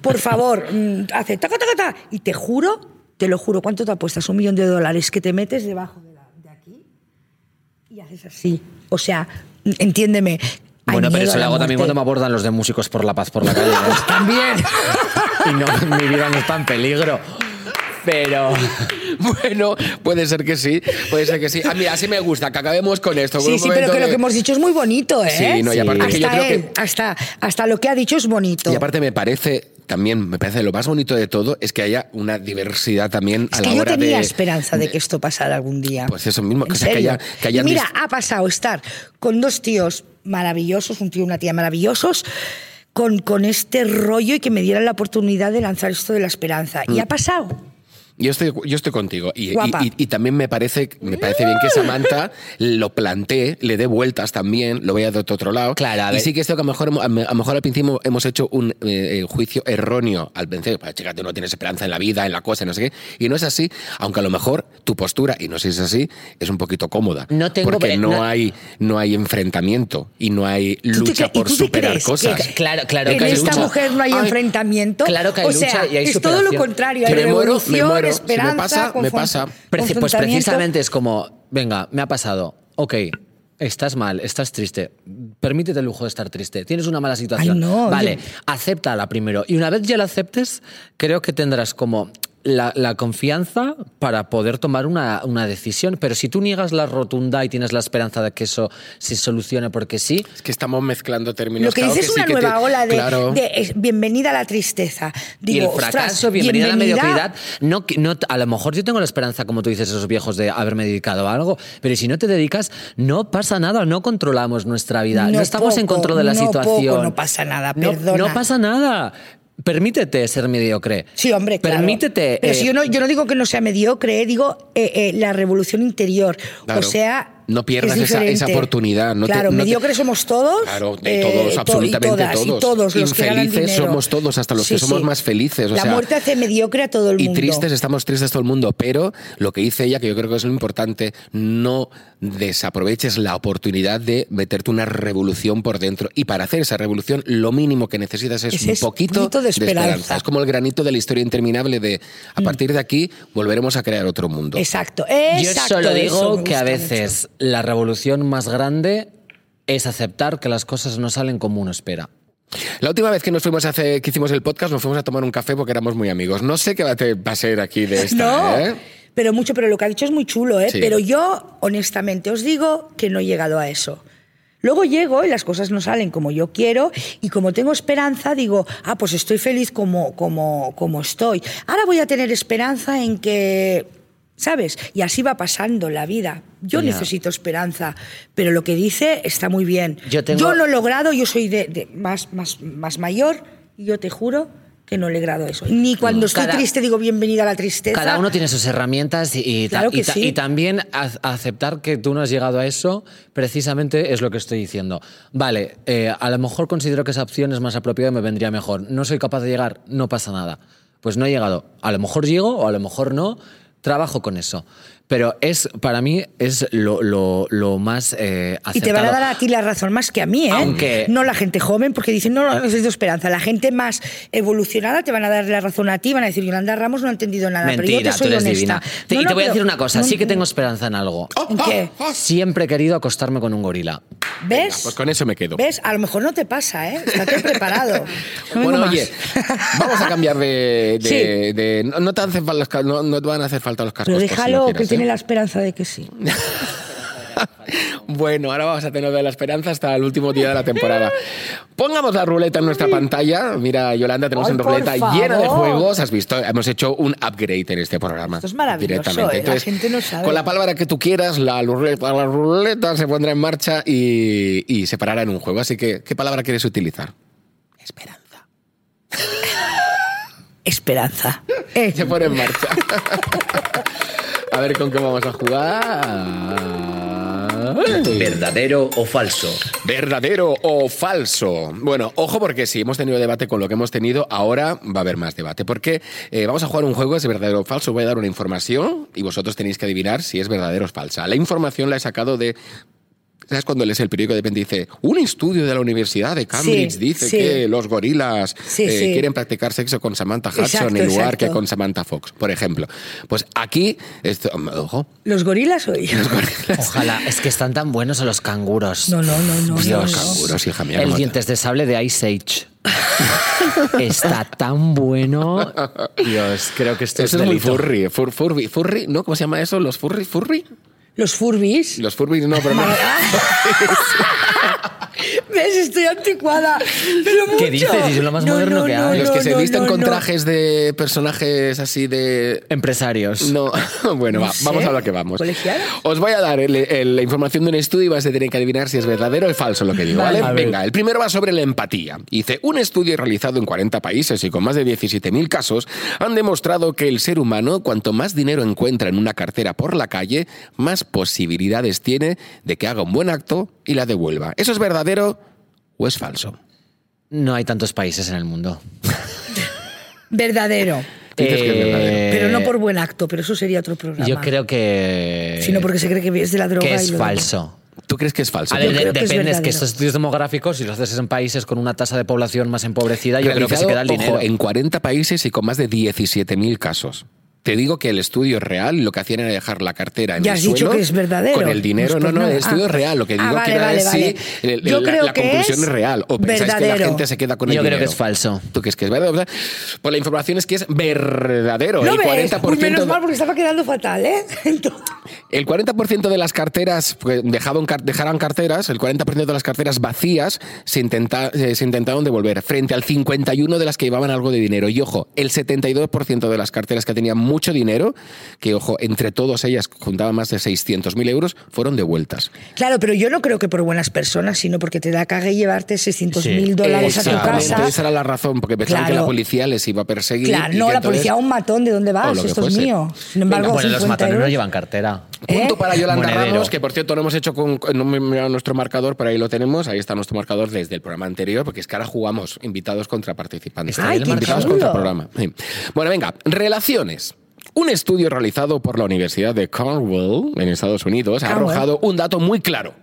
D: por favor, mm, hace taca, taca, taca, y te juro, te lo juro, ¿cuánto te apuestas? Un millón de dólares que te metes debajo de, la- de aquí y haces así. O sea, entiéndeme. hay
B: Bueno, pero eso lo hago también cuando me abordan los de Músicos por la Paz por la calle. ¿eh?
D: También.
B: y no, mi vida no está en peligro. Pero...
A: Bueno, puede ser que sí, puede ser que sí. Ah, mira, así me gusta, que acabemos con esto. con
D: Sí, sí, pero que lo que hemos dicho es muy bonito, ¿eh?
A: Sí, no, y aparte
D: hasta
A: que yo creo que-
D: hasta, hasta lo que ha dicho es bonito.
A: Y aparte me parece, también me parece lo más bonito de todo es que haya una diversidad también
D: Es
A: a la
D: que yo
A: hora
D: tenía
A: de...
D: esperanza de que esto pasara algún día.
A: Pues eso mismo, que haya- que hayan
D: Y Mira, ha pasado estar con dos tíos maravillosos, un tío y una tía maravillosos, con, con este rollo y que me dieran la oportunidad de lanzar esto de la esperanza.
A: Mm.
D: Y ha pasado.
A: Yo estoy, yo estoy contigo. Y, y-
D: Guapa.
A: y- y también me parece, me parece bien que Samantha lo plantee, le dé vueltas también, lo vea de otro lado.
B: Claro, a
A: y sí que es cierto que a lo mejor, a lo mejor al principio hemos hecho un eh, eh, juicio erróneo al principio. Pues, chica, tú no tienes esperanza en la vida, en la cosa, no sé qué. Y no es así, aunque a lo mejor tu postura, y no sé si es así, es un poquito cómoda.
B: No tengo-
A: porque no,
B: no-
A: hay, no hay enfrentamiento y no hay lucha por superar cosas.
D: que-
B: Claro, claro
D: en
B: que hay
D: esta
B: lucha.
D: mujer no hay
A: Ay,
D: enfrentamiento.
B: claro que hay
D: o sea,
B: lucha y hay
D: es todo lo contrario. Hay
A: Que me muero,
D: revolución,
A: me muero. Si me pasa, me pasa.
B: Preci- Pues precisamente es como, venga, me ha pasado, ok, estás mal, estás triste, permítete el lujo de estar triste, tienes una mala situación,
D: Ay, no,
B: vale,
D: yo-
B: acéptala primero. Y una vez ya la aceptes, creo que tendrás como la, la confianza para poder tomar una, una decisión. Pero si tú niegas la rotunda y tienes la esperanza de que eso se solucione porque sí,
A: Es que estamos mezclando términos.
D: Lo que
A: claro
D: dices es
A: sí
D: una
A: te-
D: nueva ola de,
A: Claro.
D: de, bienvenida a la tristeza. Digo,
B: y el
D: ostras,
B: fracaso, bienvenida, a la mediocridad. No, no, a lo mejor yo tengo la esperanza, como tú dices, esos viejos, de haberme dedicado a algo, pero si no te dedicas, no pasa nada, no controlamos nuestra vida, no,
D: No
B: estamos en
D: poco,
B: control de la
D: no
B: situación.
D: poco, no pasa nada,
B: No-
D: perdona.
B: No, pasa nada. Permítete ser mediocre.
D: Sí, hombre, claro.
B: Permítete.
D: Pero
B: eh,
D: si yo, no, yo no digo que no sea mediocre, eh, digo eh, eh, la revolución interior.
A: Claro.
D: O sea.
A: No pierdas
D: es
A: esa- esa oportunidad, no te-
D: claro,
A: no te-
D: mediocres somos todos.
A: Claro, de
D: eh,
A: todos,
D: to-
A: absolutamente
D: y todas,
A: todos.
D: Y todos los
A: Infelices somos todos, hasta los que somos más felices, o
D: la
A: sea,
D: muerte hace mediocre a todo el
A: Y
D: mundo.
A: tristes, estamos tristes todo el mundo, pero lo que dice ella, que yo creo que es lo importante, no desaproveches la oportunidad de meterte una revolución por dentro. Y para hacer esa revolución, lo mínimo que necesitas es un poquito
D: poquito de esperanza.
A: Es como el granito de la historia interminable de, a
D: Mm.
A: partir de aquí, volveremos a crear otro mundo.
D: Exacto,
B: Yo solo digo que a veces la revolución más grande es aceptar que las cosas no salen como uno espera.
A: La última vez que nos fuimos a hacer, que hicimos el podcast, nos fuimos a tomar un café porque éramos muy amigos. No sé qué va a te- va a ser aquí de esta,
D: No,
A: ¿eh?
D: pero mucho, pero lo que ha dicho es muy chulo, ¿eh?
A: Sí.
D: Pero yo, honestamente, os digo que no he llegado a eso. Luego llego y las cosas no salen como yo quiero y como tengo esperanza digo, ah, pues estoy feliz como, como, como estoy. Ahora voy a tener esperanza en que, ¿sabes? Y así va pasando la vida. Yo necesito esperanza, pero lo que dice está muy bien.
B: Yo tengo-
D: lo he logrado, yo soy de, de más, más, más mayor y yo te juro que no he logrado eso. Ni cuando estoy
B: Cada-
D: triste digo bienvenida a la tristeza.
B: Cada uno tiene sus herramientas y, y ta-
D: Claro que
B: y ta-
D: sí.
B: y también a- aceptar que tú no has llegado a eso, precisamente es lo que estoy diciendo. Vale, eh, a lo mejor considero que esa opción es más apropiada y me vendría mejor. No soy capaz de llegar, no pasa nada. Pues no he llegado. A lo mejor llego o a lo mejor no. Trabajo con eso. Pero es, para mí, es lo, lo- lo más eh,
D: Y te van a
B: acertado.
D: dar a ti la razón más que a mí, ¿eh?
B: Aunque-
D: No la gente joven, porque dicen, no, no necesito esperanza. La gente más evolucionada te van a dar la razón a ti, van a decir, Yolanda Ramos no ha entendido nada, pero yo
B: Mentira,
D: te
B: tú
D: soy
B: eres
D: honesta.
B: divina. Te-
D: No,
B: y
D: no,
B: te voy a decir una cosa,
D: no,
B: sí que tengo esperanza en algo.
D: ¿En qué?
B: Siempre he querido acostarme con un gorila.
D: ¿Ves?
A: Pues con eso me quedo.
D: ¿Ves? A lo mejor no te pasa, ¿eh? Estate preparado.
A: Bueno,
D: más.
A: oye, vamos a cambiar de. de-
D: Sí.
A: de- no, no te hacen falta los ca- no, no te van a hacer falta los cascos.
D: Pero
A: si
D: déjalo,
A: no
D: que
A: quieres,
D: tiene la esperanza de que sí.
A: Bueno, ahora vamos a tener de la esperanza hasta el último día de la temporada. Pongamos la ruleta en nuestra pantalla. Mira, Yolanda, tenemos
D: Ay,
A: una ruleta llena de juegos. Has visto, hemos hecho un upgrade en este programa.
D: Esto es maravilloso,
A: Directamente.
D: ¿eh? La
A: Entonces,
D: gente no sabe.
A: Con la palabra que tú quieras, la ruleta, la ruleta se pondrá en marcha y, y se parará en un juego. Así que, ¿qué palabra quieres utilizar? Esperanza.
D: Esperanza. Eh,
A: Se pone en marcha. A ver con qué vamos a jugar.
E: ¿Verdadero o falso?
A: ¿Verdadero o falso? Bueno, ojo porque si hemos tenido debate con lo que hemos tenido, ahora va a haber más debate. Porque eh, vamos a jugar un juego, es verdadero o falso. Voy a dar una información y vosotros tenéis que adivinar si es verdadero o falsa. La información la he sacado de... ¿Sabes cuando lees el periódico de repente dice un estudio de la Universidad de Cambridge
D: Sí,
A: dice
D: sí.
A: que los gorilas
D: Sí,
A: eh,
D: sí.
A: quieren practicar sexo con Samantha Hudson
D: Exacto,
A: en lugar
D: exacto.
A: que con Samantha Fox, por ejemplo? Pues aquí, esto, ojo,
D: ¿Los gorilas o yo?
B: Ojalá, es que están tan buenos los canguros.
D: No, no, no, no.
B: Dios.
D: no.
A: canguros, hija mía.
B: El dientes de sable de Ice Age. Está tan bueno. Dios, creo que esto
A: Eso
B: es
A: es muy furry, fur- furby, furry, ¿no? ¿Cómo se llama eso? ¿Los furry? ¿Furry?
D: Los furbis.
A: Los Furbies no, pero no.
D: ¿Ves? Estoy anticuada. Pero mucho.
B: ¿Qué dices? Y es lo más moderno que hay.
A: Los que se
D: no,
A: visten
D: no,
A: con
D: no.
A: trajes de personajes así de...
B: Empresarios.
A: No, bueno, va,
D: sé.
A: vamos a lo que vamos.
D: ¿Colegiados?
A: Os voy a dar el- el- la información de un estudio y vas a tener que adivinar si es verdadero o falso lo que digo, ¿vale? Venga, el primero va sobre la empatía. Dice, un estudio realizado en 40 países y con más de 17.000 casos han demostrado que el ser humano, cuanto más dinero encuentra en una cartera por la calle, más posibilidades tiene de que haga un buen acto y la devuelva. ¿Eso es verdadero o es falso?
B: No hay tantos países en el mundo.
D: Verdadero.
A: Dices que es verdadero.
D: Pero no
B: Eh,
D: por buen acto, pero eso sería otro programa.
B: Yo creo que.
D: Sino porque se cree que es de la droga.
B: que
D: y
B: es
D: lo-
B: falso.
A: ¿Tú crees que es falso?
B: A ver,
D: Yo
B: de-
D: creo que es
B: depende, es, que
D: verdadero.
B: estos estudios demográficos, si los haces en países con una tasa de población más empobrecida, yo creo que se queda el
A: ojo,
B: dinero.
A: en 40 países y con más de 17.000 casos. Te digo que el estudio es real y lo que hacían era dejar la cartera en
D: Ya
A: el
D: has dicho
A: suelo
D: que es verdadero.
A: Con el dinero,
D: Pues
A: no, no,
D: nada.
A: el estudio
D: Ah.
A: es real. Lo que
D: Ah,
A: digo
D: vale,
A: que era
D: vale,
A: es
D: vale.
A: si el-
D: Yo
A: la,
D: creo
A: la
D: que
A: conclusión
D: es
A: es real. O pensáis que la gente se queda con el
B: Yo creo
A: dinero.
B: que es falso.
A: ¿Tú crees que es verdadero? Pues la información es que es verdadero.
D: ¿No
A: el
D: ves?
A: 40%,
D: Uy, menos mal porque estaba quedando fatal, ¿eh? Entonces-
A: el 40% de las carteras pues, dejaban, car- dejaron carteras, el 40% de las carteras vacías se, intenta- eh, se intentaron devolver, frente al 51% de las que llevaban algo de dinero. Y ojo, el 72% de las carteras que tenían mucho dinero, que ojo, entre todas ellas juntaban más de 600.000 euros, fueron devueltas.
D: Claro, pero yo no creo que por buenas personas, sino porque te da cague llevarte 600 mil
B: Sí,
D: dólares a tu casa.
A: Esa era la razón, porque pensaban que
D: Claro.
A: la policía les iba a perseguir.
D: Claro,
A: y
D: no,
A: que
D: la
A: entonces-
D: policía, un matón, ¿de dónde vas?
A: lo que
D: Esto es mío. Sin embargo,
B: bueno, los
D: 50
B: matones no llevan cartera.
A: Punto
D: ¿Eh?
A: para Yolanda
B: Monedero.
A: Ramos, que por cierto no hemos hecho con, no me he mirado nuestro marcador, pero ahí lo tenemos, ahí está nuestro marcador desde el programa anterior, porque es que ahora jugamos invitados contra participantes.
B: El
A: invitados contra el programa. Sí. Bueno, venga, relaciones. Un estudio realizado por la Universidad de Cornwall, en Estados Unidos, ha arrojado un dato muy claro.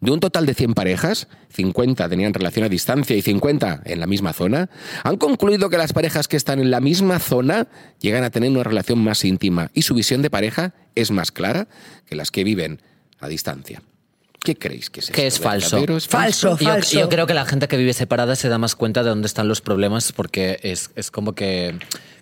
A: De un total de 100 parejas, 50 tenían relación a distancia y 50 en la misma zona, han concluido que las parejas que están en la misma zona llegan a tener una relación más íntima y su visión de pareja es más clara que las que viven a distancia. ¿Qué creéis que es
B: Que es falso.
A: ¿Es
D: Falso.
B: Yo,
D: falso.
B: yo creo que la gente que vive separada se da más cuenta de dónde están los problemas porque es, es como que,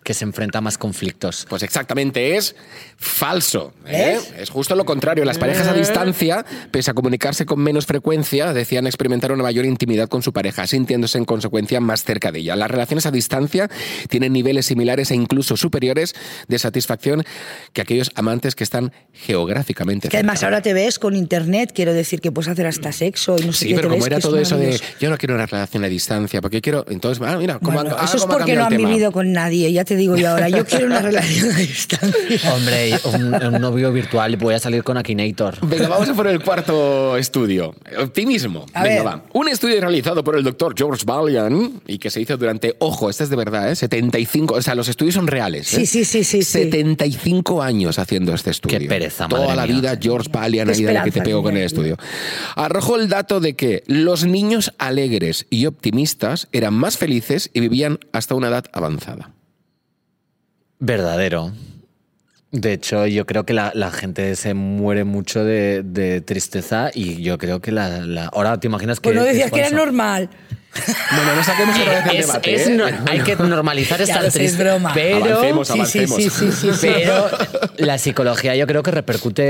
B: que se enfrenta a más conflictos.
A: Pues exactamente es falso. ¿eh?
D: ¿Ves?
A: Es justo lo contrario. Las parejas a distancia, pese a comunicarse con menos frecuencia, decían experimentar una mayor intimidad con su pareja, sintiéndose en consecuencia más cerca de ella. Las relaciones a distancia tienen niveles similares e incluso superiores de satisfacción que aquellos amantes que están geográficamente
D: Que además ahora te ves con internet, quiero decir que puedes hacer hasta sexo y no sé
A: Sí,
D: qué.
A: pero
D: te
A: como
D: ves
A: era
D: que es
A: todo eso de yo no quiero una relación a distancia, porque quiero. Entonces, ah, mira, ¿cómo
D: Bueno,
A: ha-
D: eso es porque no han
A: tema?
D: vivido con nadie, ya te digo yo ahora. Yo quiero una relación a distancia.
B: Hombre, un, un novio virtual y voy a salir con Akinator.
A: Venga, vamos a por el cuarto estudio. Optimismo.
D: A
A: Venga,
D: ver.
A: va. Un estudio realizado por el doctor George Balian y que se hizo durante, ojo, este es de verdad, ¿eh? 75, o sea, los estudios son reales. ¿eh?
D: Sí, sí, sí, sí, sí.
A: 75 años haciendo este estudio.
B: Qué pereza,
A: Toda
B: madre
A: la
B: mía.
A: vida George Balian ahí de la que te pego con el estudio. Arrojó el dato de que los niños alegres y optimistas eran más felices y vivían hasta una edad avanzada.
B: Verdadero. De hecho, yo creo que la, la gente se muere mucho de, de tristeza y yo creo que la, la- Ahora te imaginas que...
D: Pues no
B: que es
D: decías que era normal.
A: Bueno, no saquemos otra vez el
B: Es-
A: debate.
B: es
A: ¿eh?
B: no- hay que normalizar
D: Ya
B: estar triste.
D: broma.
B: Pero,
A: Avancemos,
D: Sí, sí,
A: avancemos.
D: sí, sí, sí, sí.
B: pero la psicología yo creo que repercute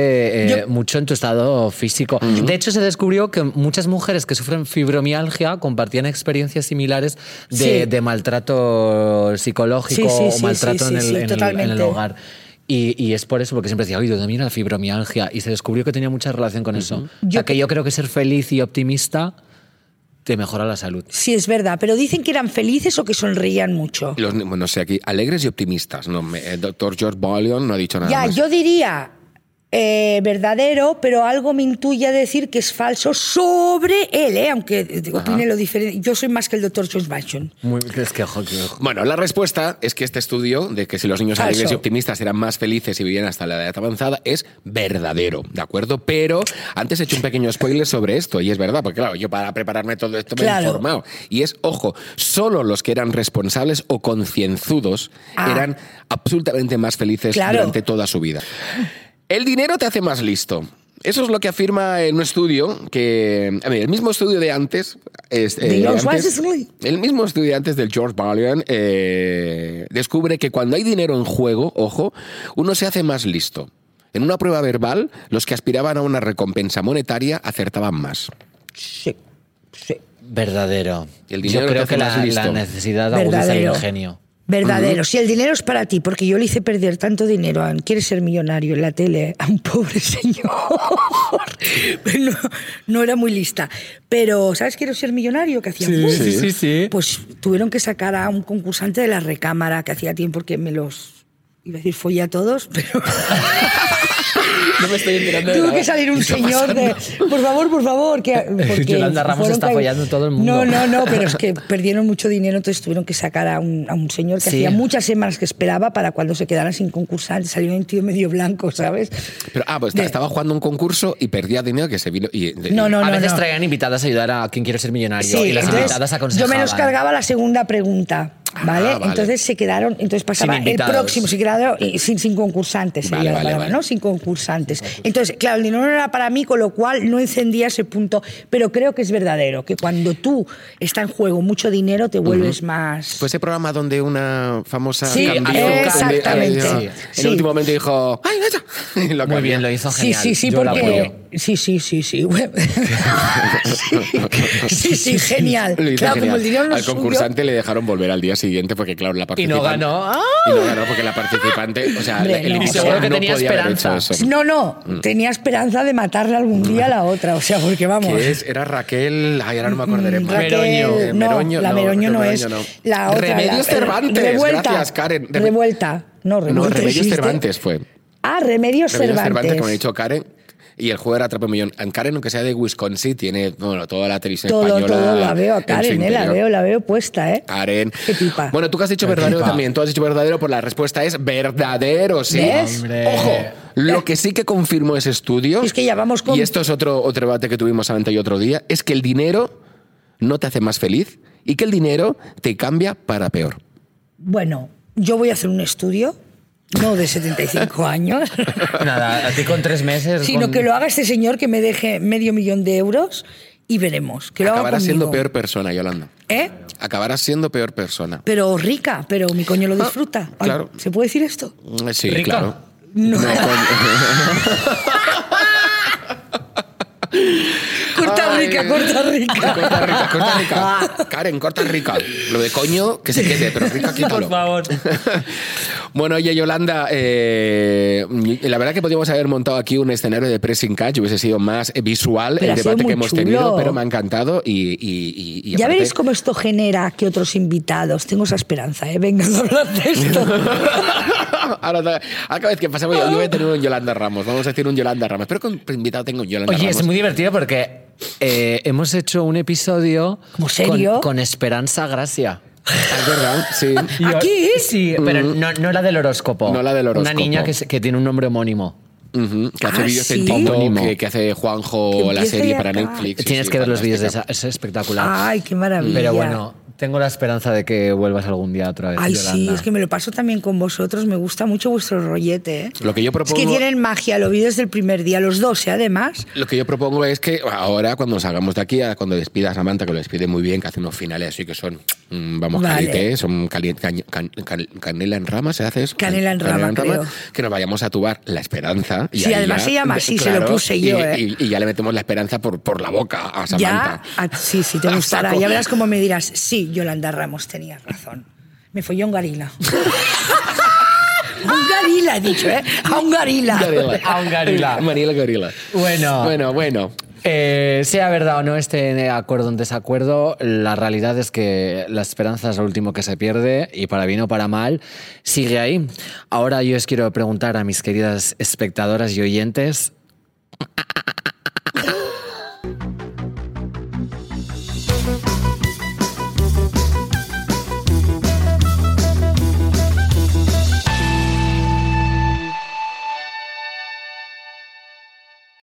B: eh,
D: Yo-
B: mucho en tu estado físico. De hecho, se descubrió que muchas mujeres que sufren fibromialgia compartían experiencias similares de,
D: Sí.
B: de maltrato psicológico
D: Sí, sí,
B: o
D: sí,
B: maltrato
D: sí,
B: en, el,
D: sí,
B: en el- en el
D: totalmente.
B: hogar. Y, y es por eso, porque siempre decía, oye, ¿de dónde viene la fibromialgia? Y se descubrió que tenía mucha relación con eso. O sea,
D: Yo
B: que yo creo que ser feliz y optimista te mejora la salud.
D: Sí, es verdad, pero dicen que eran felices o que sonreían mucho.
A: Los, bueno, no sé, aquí, alegres y optimistas. No, me- el doctor George Balian no ha dicho nada
D: Ya,
A: más.
D: yo diría eh, verdadero, pero algo me intuye a decir que es falso sobre él, ¿eh? aunque opine lo diferente. Yo soy más que el doctor Jones Manchin.
B: Muy, es que, ojo, que- ojo.
A: Bueno, la respuesta es que este estudio de que si los niños alegres y optimistas eran más felices y vivían hasta la edad avanzada es verdadero, ¿de acuerdo? Pero antes he hecho un pequeño spoiler sobre esto y es verdad, porque claro, yo para prepararme todo esto me he informado. Y es, ojo, solo los que eran responsables o concienzudos
D: Ah.
A: eran absolutamente más felices
D: Claro.
A: durante toda su vida. El dinero te hace más listo. Eso es lo que afirma en un estudio que, a ver, el mismo estudio de antes, es,
D: De
A: antes-
D: Wesley.
A: el mismo estudio de antes del George Balian eh, descubre que cuando hay dinero en juego, ojo, uno se hace más listo. En una prueba verbal, los que aspiraban a una recompensa monetaria acertaban más.
D: Sí, sí.
B: Verdadero.
A: El dinero
B: Yo
A: te
B: creo
A: hace
B: que
A: más
B: la,
A: listo.
B: la necesidad agudiza el
D: Verdadero.
B: ingenio.
D: Verdadero. Si el dinero es para ti, porque yo le hice perder tanto dinero a Quieres ser millonario en la tele a un pobre señor. no, no era muy lista. Pero, ¿sabes Quiero ser millonario? Que hacía ¡Uf!
B: sí, sí, sí.
D: Pues tuvieron que sacar a un concursante de la recámara que hacía tiempo que me los. Iba a decir follé a todos, pero.
A: No me estoy enterando
D: Tuvo que salir un señor de. Por favor, por favor. Que, porque
B: Yolanda Ramos está follando a todo el mundo.
D: No, no, no, pero es que perdieron mucho dinero, entonces tuvieron que sacar a un, a un señor que
B: Sí.
D: hacía muchas semanas que esperaba para cuando se quedaran sin concursante. Salió un tío medio blanco, ¿sabes?
A: Pero, ah, pues
D: De-
A: estaba jugando un concurso y perdía dinero que se vino. Y,
D: No, no,
B: a
D: no.
B: veces
D: no.
B: traían invitadas a ayudar a quien quiere ser millonario y las
D: entonces,
B: invitadas
D: yo
B: aconsejaban.
D: me los cargaba la segunda pregunta, ¿vale?
A: Ah, vale.
D: Entonces se quedaron, entonces pasaba el próximo, se quedaron eh, sin, sin concursantes,
A: Vale,
D: sería la
A: vale,
D: palabra,
A: vale.
D: ¿no? Sin concursantes. Entonces, claro, el dinero no era para mí, con lo cual no encendía ese punto, pero creo que es verdadero, que cuando tú está en juego mucho dinero te vuelves más...
A: Fue ese programa donde una famosa
D: Sí,
A: cambió.
D: exactamente.
A: donde, eh,
D: Sí.
A: En el último momento dijo, ¡ay, esa! Y lo
B: Muy
A: cambió.
B: bien, lo hizo
D: Sí,
B: genial.
D: sí, sí,
B: Yo apoyo.
D: porque... Sí, sí, sí, sí. sí, sí, genial. Claro,
A: genial.
D: como el dinero no
A: Al concursante le dejaron volver al día siguiente porque, claro, la
B: Y
A: participante...
B: no ganó. ¡Ah!
A: Y no ganó porque la participante, o sea,
D: Hombre,
A: el
D: no, Y seguro
B: que
A: no
B: tenía esperanza.
D: No, no, tenía esperanza de matarle algún día a la otra, o sea, porque vamos.
A: Que es, era Raquel, ay, ahora no me acordaré
D: Mm. Raquel,
B: Meroño.
A: Eh,
D: no,
A: Meroño,
D: la
A: no,
D: Meroño no,
A: Meroño
D: es.
A: no.
D: La otra,
A: Remedios
D: la-
A: Cervantes,
D: Revuelta,
A: gracias, Karen.
D: Revuelta. No,
A: Remedios
D: existe.
A: Cervantes fue.
D: Ah, Remedios,
A: Remedios
D: Cervantes.
A: Cervantes, como ha dicho Karen. Y el juego era Atrapa un Millón. En Karen, aunque sea de Wisconsin, tiene bueno, toda la televisión
D: todo,
A: española.
D: todo, la veo a Karen, eh, la veo, la veo puesta, ¿eh?
A: Karen.
D: Qué pipa.
A: Bueno, tú que has dicho
B: Qué
A: verdadero también. Tú has dicho verdadero, pues la respuesta es verdadero, sí.
D: ¿Ves?
A: Ojo, lo que sí que confirmó ese estudio.
D: Es que ya vamos con-
A: Y esto es otro, otro debate que tuvimos antes y otro día. Es que el dinero no te hace más feliz y que el dinero te cambia para peor.
D: Bueno, yo voy a hacer un estudio, no de 75 años,
B: Nada, a ti con tres meses.
D: sino
B: con-
D: que lo haga este señor que me deje medio millón de euros y veremos. Que lo haga
A: Acabarás siendo peor persona, Yolanda.
D: ¿Eh?
A: Acabarás siendo peor persona.
D: Pero rica, pero mi coño lo disfruta. Ay,
A: claro.
D: ¿Se puede decir esto?
A: Mm, Sí,
B: ¿Rica?
A: claro.
D: No. Corta rica, corta rica.
A: Corta rica, corta rica. Karen, corta rica. Lo de coño, que se quede, pero rica, quítalo.
B: Por favor.
A: Bueno, oye, Yolanda, eh, la verdad que podríamos haber montado aquí un escenario de pressing catch, hubiese sido más visual
D: Pero
A: el debate que hemos
D: chulo.
A: tenido, pero me ha encantado y, y- y- y
D: Ya
A: aparte-
D: veréis cómo esto genera que otros invitados. Tengo esa esperanza, ¿eh? Venga a hablar de esto.
A: Ahora, ahora cada vez que pasamos, yo, voy a tener un Yolanda Ramos, vamos a decir un Yolanda Ramos, pero con invitado tengo un Yolanda
B: Oye,
A: Ramos.
B: es muy divertido porque eh, hemos hecho un episodio
D: ¿Cómo serio?
B: Con, con Esperanza Gracia.
A: Es verdad, sí.
D: ¿Aquí?
B: Sí, pero no, no la del horóscopo.
A: No la del
B: Una
A: horóscopo.
B: niña que, que tiene un nombre homónimo.
A: Ujú, que hace
D: Ah,
A: vídeos en
D: ¿sí?
A: TikTok,
B: Homónimo.
A: que, que hace Juanjo
D: Que
A: la serie para. Netflix.
B: Tienes
A: sí,
B: que ver los vídeos de esa. Es espectacular.
D: Ay, qué maravilla.
B: pero bueno, tengo la esperanza de que vuelvas algún día otra vez.
D: Ay, sí, es que me lo paso también con vosotros. Me gusta mucho vuestro rollete, ¿eh?
A: Lo que yo
D: Es
A: propongo...
D: que tienen magia, lo vi desde el primer día, los dos, ¿eh? además.
A: Lo que yo propongo es que ahora, cuando salgamos de aquí, cuando despidas a Samantha, que lo despide muy bien, que hace unos finales así que son, mm, vamos,
D: Vale.
A: caliente, son cali- can- can- canela en rama, ¿se hace eso?
D: Canela en rama, creo.
A: Que nos vayamos a tubar la esperanza. Y
D: Sí, además
A: ya-
D: se llama así, se lo puse
A: y,
D: yo, ¿eh?
A: y- y ya le metemos la esperanza por, por la boca a Samantha.
D: Ya, a- sí, sí, te gustará. Ya verás cómo me dirás, sí, Yolanda Ramos, tenías razón. Me folló un garila. un garila, he dicho, ¿eh? A un garila.
A: Garila.
B: A un garila.
A: Mariela Garila.
B: Bueno.
A: Bueno, bueno.
B: Eh, sea verdad o no este acuerdo o en desacuerdo, la realidad es que la esperanza es lo último que se pierde y para bien o para mal sigue ahí. Ahora yo os quiero preguntar a mis queridas espectadoras y oyentes,